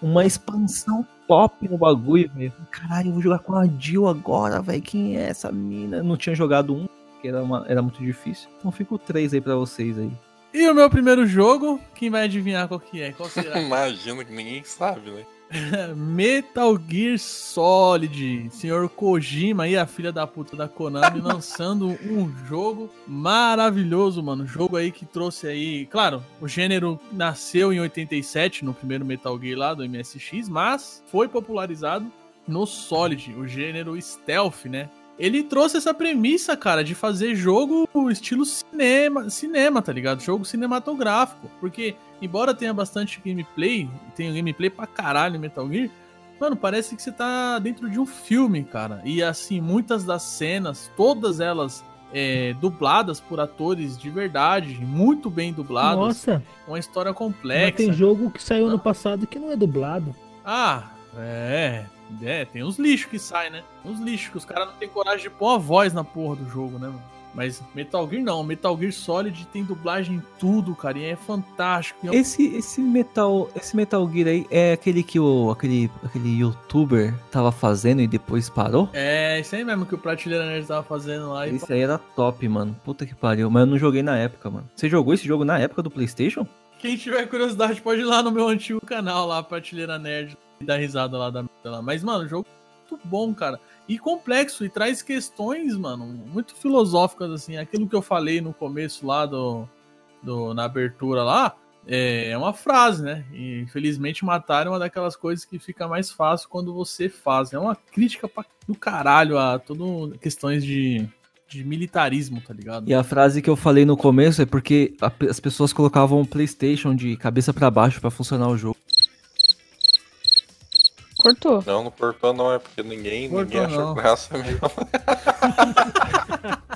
uma expansão top no bagulho, velho. Caralho, eu vou jogar com a Jill agora, velho. Quem é essa mina? Eu não tinha jogado um, porque era, uma, era muito difícil. Então fica o 3 aí pra vocês aí. E o meu primeiro jogo, quem vai adivinhar qual que é? Qual será? Imagina que ninguém sabe, né? Metal Gear Solid, senhor Kojima aí, a filha da puta da Konami, lançando um jogo maravilhoso, mano. Jogo aí que trouxe aí, claro, o gênero nasceu em 87, no primeiro Metal Gear lá do MSX, mas foi popularizado no Solid, o gênero stealth, né? Ele trouxe essa premissa, cara, de fazer jogo estilo cinema, cinema, tá ligado? Jogo cinematográfico. Porque, embora tenha bastante gameplay, tenha gameplay pra caralho em Metal Gear, mano, parece que você tá dentro de um filme, cara. E assim, muitas das cenas, todas elas é, dubladas por atores de verdade, muito bem dublados. Nossa, Uma história mas complexa. tem jogo que saiu no passado que não é dublado. Ah, é. É, tem uns lixos que saem, né? Tem uns lixos que os caras não tem coragem de pôr a voz na porra do jogo, né, mano? Mas Metal Gear não, Metal Gear Solid tem dublagem em tudo, cara, e é fantástico. E é Esse, esse Metal, esse Metal Gear aí é aquele que o aquele, aquele youtuber tava fazendo e depois parou? É, isso aí mesmo que o Prateleira Nerd tava fazendo lá. E Esse aí era top, mano. Puta que pariu. Mas eu não joguei na época, mano. Você jogou esse jogo na época do PlayStation? Quem tiver curiosidade pode ir lá no meu antigo canal lá, Prateleira Nerd, e dar risada lá da lá. Mas, mano, jogo muito bom, cara. E complexo, e traz questões, mano, muito filosóficas, assim. Aquilo que eu falei no começo lá do. do na abertura lá. É uma frase, né? E infelizmente matar é uma daquelas coisas que fica mais fácil quando você faz. É uma crítica pra, do caralho a todas questões de, de militarismo, tá ligado? E a frase que eu falei no começo é porque a- as pessoas colocavam o PlayStation de cabeça pra baixo pra funcionar o jogo. Cortou. Não, não cortou não, é porque ninguém, Cortou ninguém achou não. graça mesmo.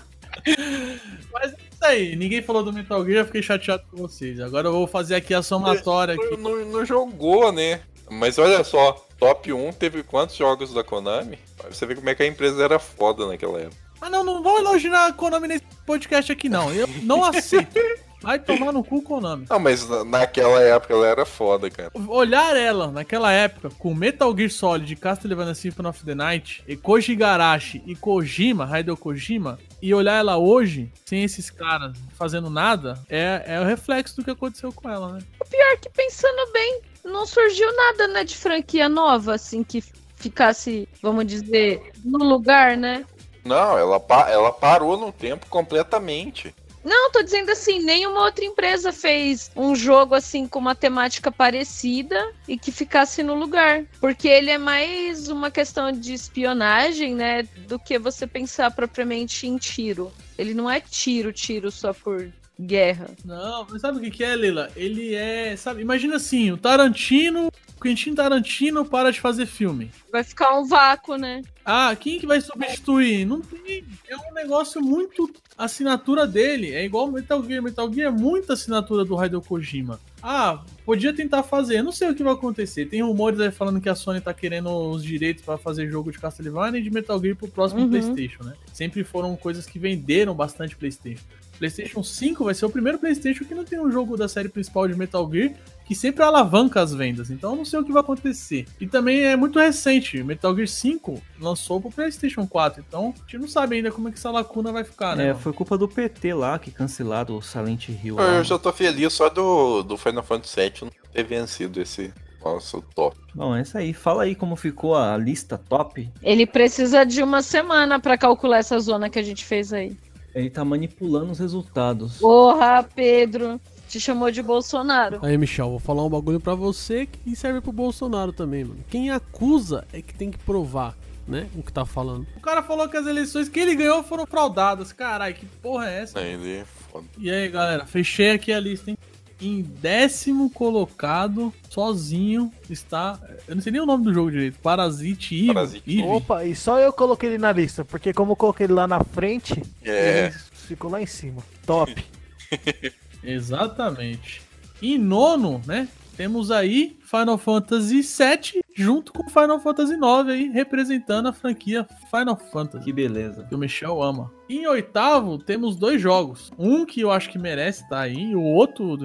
Mas é isso aí, ninguém falou do Metal Gear, eu fiquei chateado com vocês. Agora eu vou fazer aqui a somatória aqui. Não, não- não jogou, né? Mas olha só, top 1 teve quantos jogos da Konami? Você vê como é que a empresa era foda naquela época. Ah não, não vão elogiar a Konami nesse podcast aqui não, eu não aceito. Vai tomar no cu Konami. Não, mas na- naquela época ela era foda, cara. Olhar ela naquela época com Metal Gear Solid, Castlevania Symphony of the Night, e Koji Igarashi e Kojima, Hideo Kojima, e olhar ela hoje, sem esses caras fazendo nada, é, é o reflexo do que aconteceu com ela, né? Pior que pensando bem, não surgiu nada, né, de franquia nova, assim, que ficasse, vamos dizer, no lugar, né? Não, ela, pa- ela parou no tempo completamente. Não, tô dizendo assim, nenhuma outra empresa fez um jogo assim com uma temática parecida e que ficasse no lugar. Porque ele é mais uma questão de espionagem, né? Do que você pensar propriamente em tiro. Ele não é tiro, tiro só por guerra. Não, mas sabe o que, que é, Leila? Ele é. Sabe, imagina assim, o Tarantino. O Quentin Tarantino para de fazer filme. Vai ficar um vácuo, né? Ah, quem que vai substituir? Não tem. É um negócio muito. Assinatura dele é igual Metal Gear. Metal Gear é muita assinatura do Hideo Kojima. Ah, podia tentar fazer. Eu não sei o que vai acontecer. Tem rumores aí falando que a Sony tá querendo os direitos pra fazer jogo de Castlevania e de Metal Gear pro próximo Uhum. PlayStation, né? Sempre foram coisas que venderam bastante PlayStation. PlayStation 5 vai ser o primeiro PlayStation que não tem um jogo da série principal de Metal Gear que sempre alavanca as vendas. Então eu não sei o que vai acontecer. E também é muito recente. Metal Gear 5 lançou pro PlayStation 4. Então a gente não sabe ainda como é que essa lacuna vai ficar, né? É, mano? foi culpa do PT lá que cancelaram o Silent Hill. lá. Eu já tô feliz só do, do Final Fantasy VII não ter vencido esse nosso top. Bom, é isso aí. Fala aí como ficou a lista top. Ele precisa de uma semana pra calcular essa zona que a gente fez aí. Ele tá manipulando os resultados. Porra, Pedro. Te chamou de Bolsonaro. Aí, Michel, vou falar um bagulho pra você que serve pro Bolsonaro também, mano. Quem acusa é que tem que provar, né? O que tá falando. O cara falou que as eleições que ele ganhou foram fraudadas. Caralho, que porra é essa? Ele é foda. E aí, galera, fechei aqui a lista, hein? Em décimo colocado, sozinho, está. Eu não sei nem o nome do jogo direito. Parasite Eve. Parasite Eve. Opa, e só eu coloquei ele na lista, porque como eu coloquei ele lá na frente, É. ele ficou lá em cima. Top. Exatamente. Em nono, né? Temos aí Final Fantasy VII junto com Final Fantasy IX aí, representando a franquia Final Fantasy. Que beleza. que o Michel ama. Em oitavo, temos dois jogos. Um que eu acho que merece estar aí, e o outro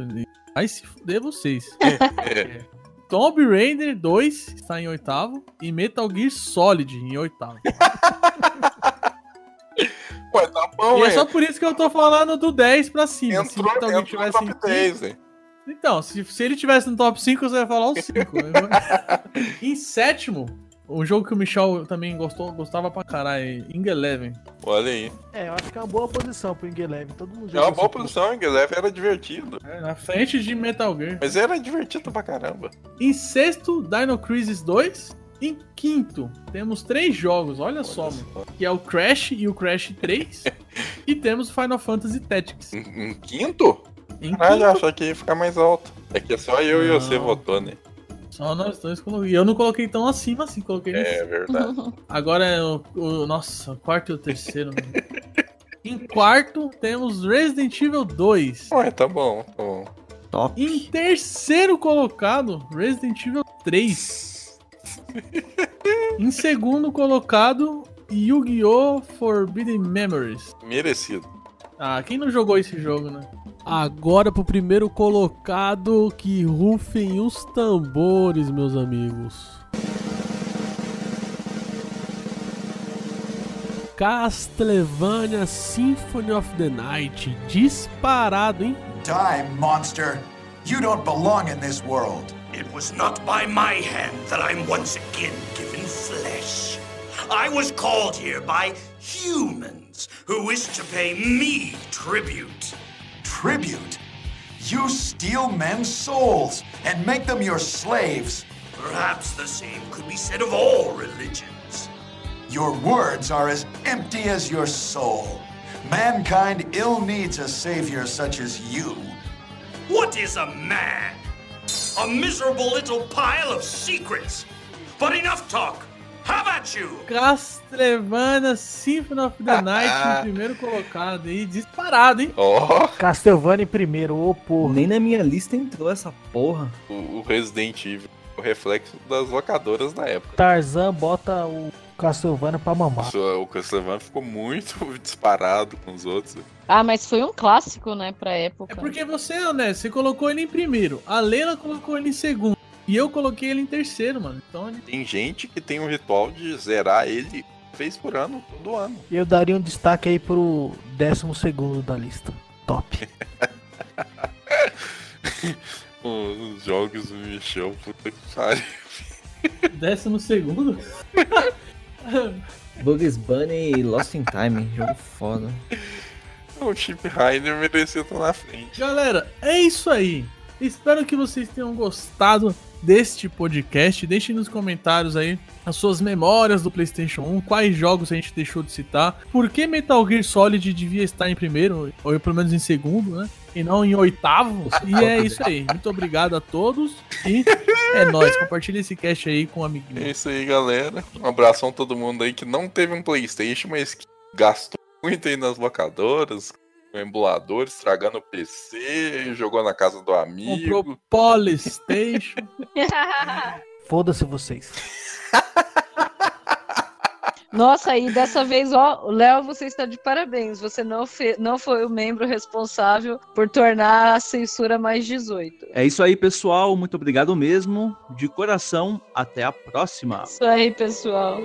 vai se fuder vocês. É. Tomb Raider 2 está em oitavo e Metal Gear Solid em oitavo. Ué, tá bom, e é só por isso que eu tô falando do 10 pra cima. se Entrou, Metal Gear tivesse em top 10, hein? Então, se, se ele tivesse no top 5, você vai falar os 5. em sétimo, o jogo que o Michel também gostou, gostava pra caralho, Ing Eleven. Olha aí. É, eu acho que é uma boa posição pro Ingeleve. Todo mundo É uma boa posição, hein? Eleve era divertido. É, na frente de Metal Gear. Mas era divertido pra caramba. Em sexto, Dino Crisis 2. Em quinto, temos três jogos, olha, só, mano. Que é o Crash e o Crash 3. e temos Final Fantasy Tactics. Em, em quinto? Em Caralho, eu quinto, achei que ia ficar mais alto. É que só eu e Não. você votou, né? só nós dois coloquei. E eu não coloquei tão acima assim, coloquei no É verdade. Agora é o, o- Nossa, o quarto e o terceiro. em quarto, temos Resident Evil 2. Ué, tá bom, tá bom. Top. Em terceiro colocado, Resident Evil 3. em segundo colocado, Yu-Gi-Oh! Forbidden Memories. Merecido. Ah, quem não jogou esse jogo, né? Agora pro primeiro colocado, que rufem os tambores, meus amigos. Castlevania Symphony of the Night, disparado, hein? Die, monster. You don't belong in this world. It was not by my hand that I'm once again given flesh. I was called here by humans who wish to pay me tribute. Tribute. You steal men's souls and make them your slaves. Perhaps the same could be said of all religions. Your words are as empty as your soul. Mankind ill needs a savior such as you. What is a man? A miserable little pile of secrets. But enough talk. How about you? Castlevania Symphony of the Night, em primeiro colocado. E disparado, hein? Ó, Castlevania em primeiro, ô porra. Nem na minha lista entrou essa porra. o, o Resident Evil. O reflexo das locadoras na época. Tarzan bota o Castlevania pra mamar. O Castlevania ficou muito disparado com os outros. Ah, mas foi um clássico, né, pra época. É porque você é honesto, você colocou ele em primeiro, a Leila colocou ele em segundo. E eu coloquei ele em terceiro, mano. Então ele. Tem gente que tem um ritual de zerar ele vez por ano, todo ano. Eu daria um destaque aí pro décimo segundo da lista. Top. Os jogos do Michel, puta que pariu. Décimo segundo? Bugs Bunny e Lost in Time, jogo foda. O Chip Rider merecia estar na frente. Galera, é isso aí. Espero que vocês tenham gostado deste podcast. Deixem nos comentários aí as suas memórias do PlayStation 1, quais jogos a gente deixou de citar, por que Metal Gear Solid devia estar em primeiro, ou pelo menos em segundo, né? E não em oitavo. E é isso aí. Muito obrigado a todos. E é nóis. Compartilha esse cast aí com um É amiguinho. isso aí, galera. Um abração a todo mundo aí que não teve um PlayStation, mas que gastou muito aí nas locadoras, com emulador, estragando o PC, jogou na casa do amigo. Comprou Polystation. Foda-se vocês. Nossa, e dessa vez, ó, Léo, você está de parabéns. Você não, fe- não foi o membro responsável por tornar a censura mais 18. É isso aí, pessoal. Muito obrigado mesmo. De coração, até a próxima. Isso aí, pessoal.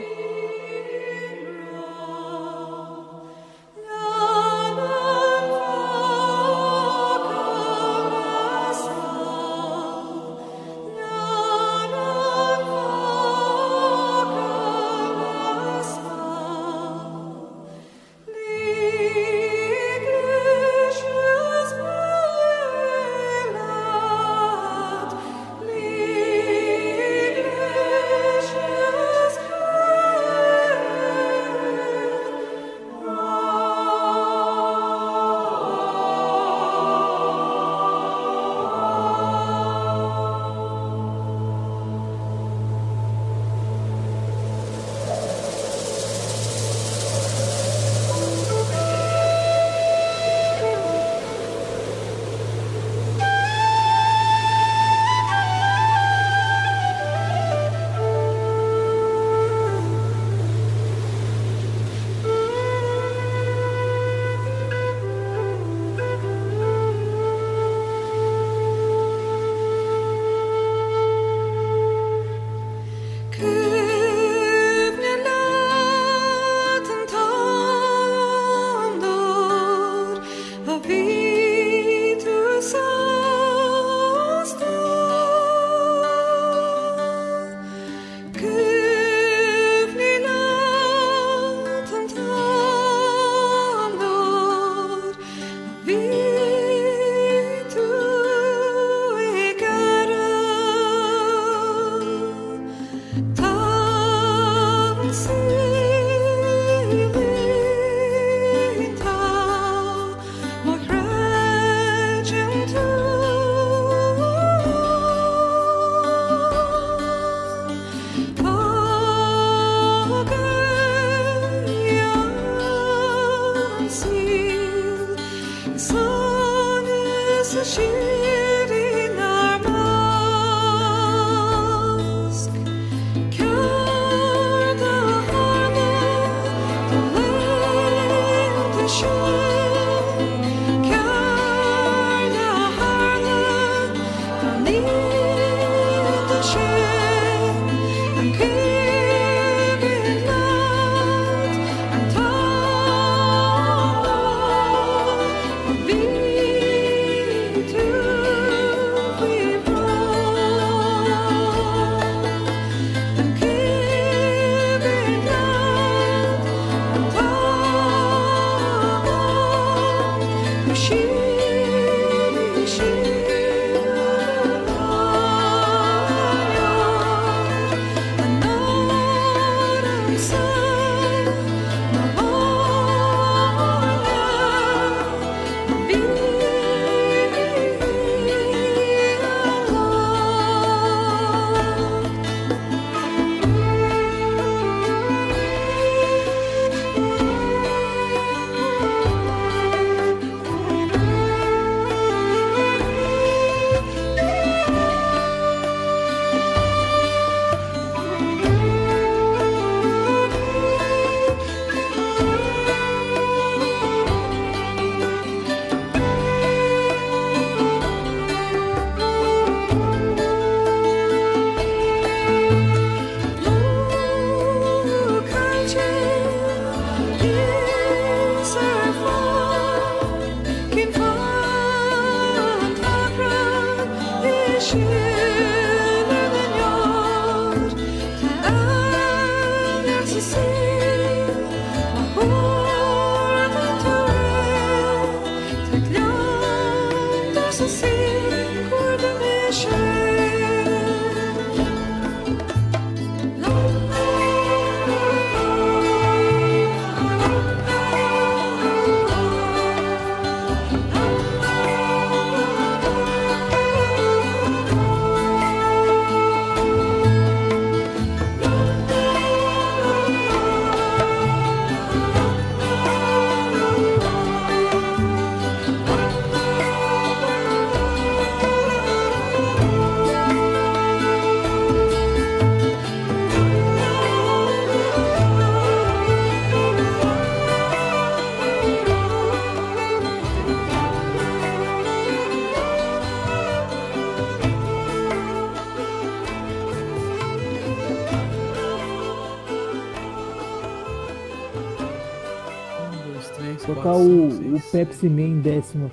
Pepsi Man em décimo.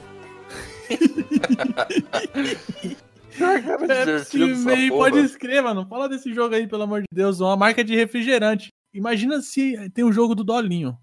Pepsi Man, porra. pode escrever, mano. Fala desse jogo aí, pelo amor de Deus. Uma marca de refrigerante. Imagina se tem um jogo do Dolinho.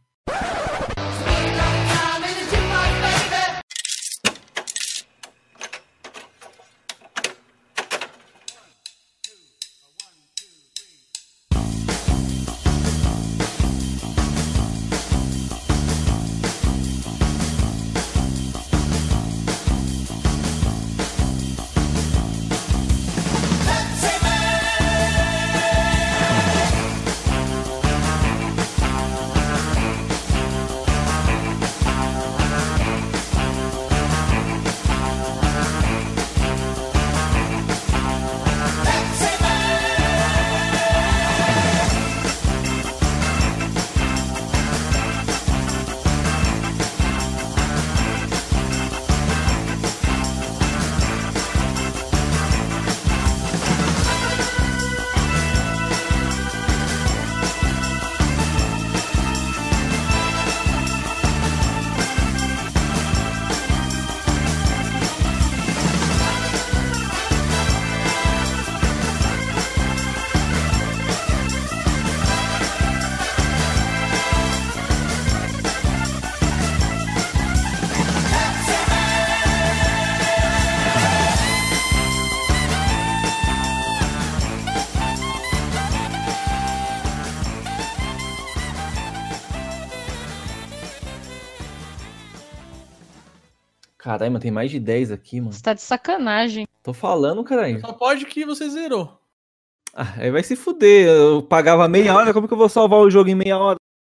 Caralho, mano, tem mais de 10 aqui, mano. Você tá de sacanagem. Tô falando, caralho. Só pode que você zerou. Ah, aí vai se fuder. Eu pagava meia hora, como que eu vou salvar o jogo em meia hora?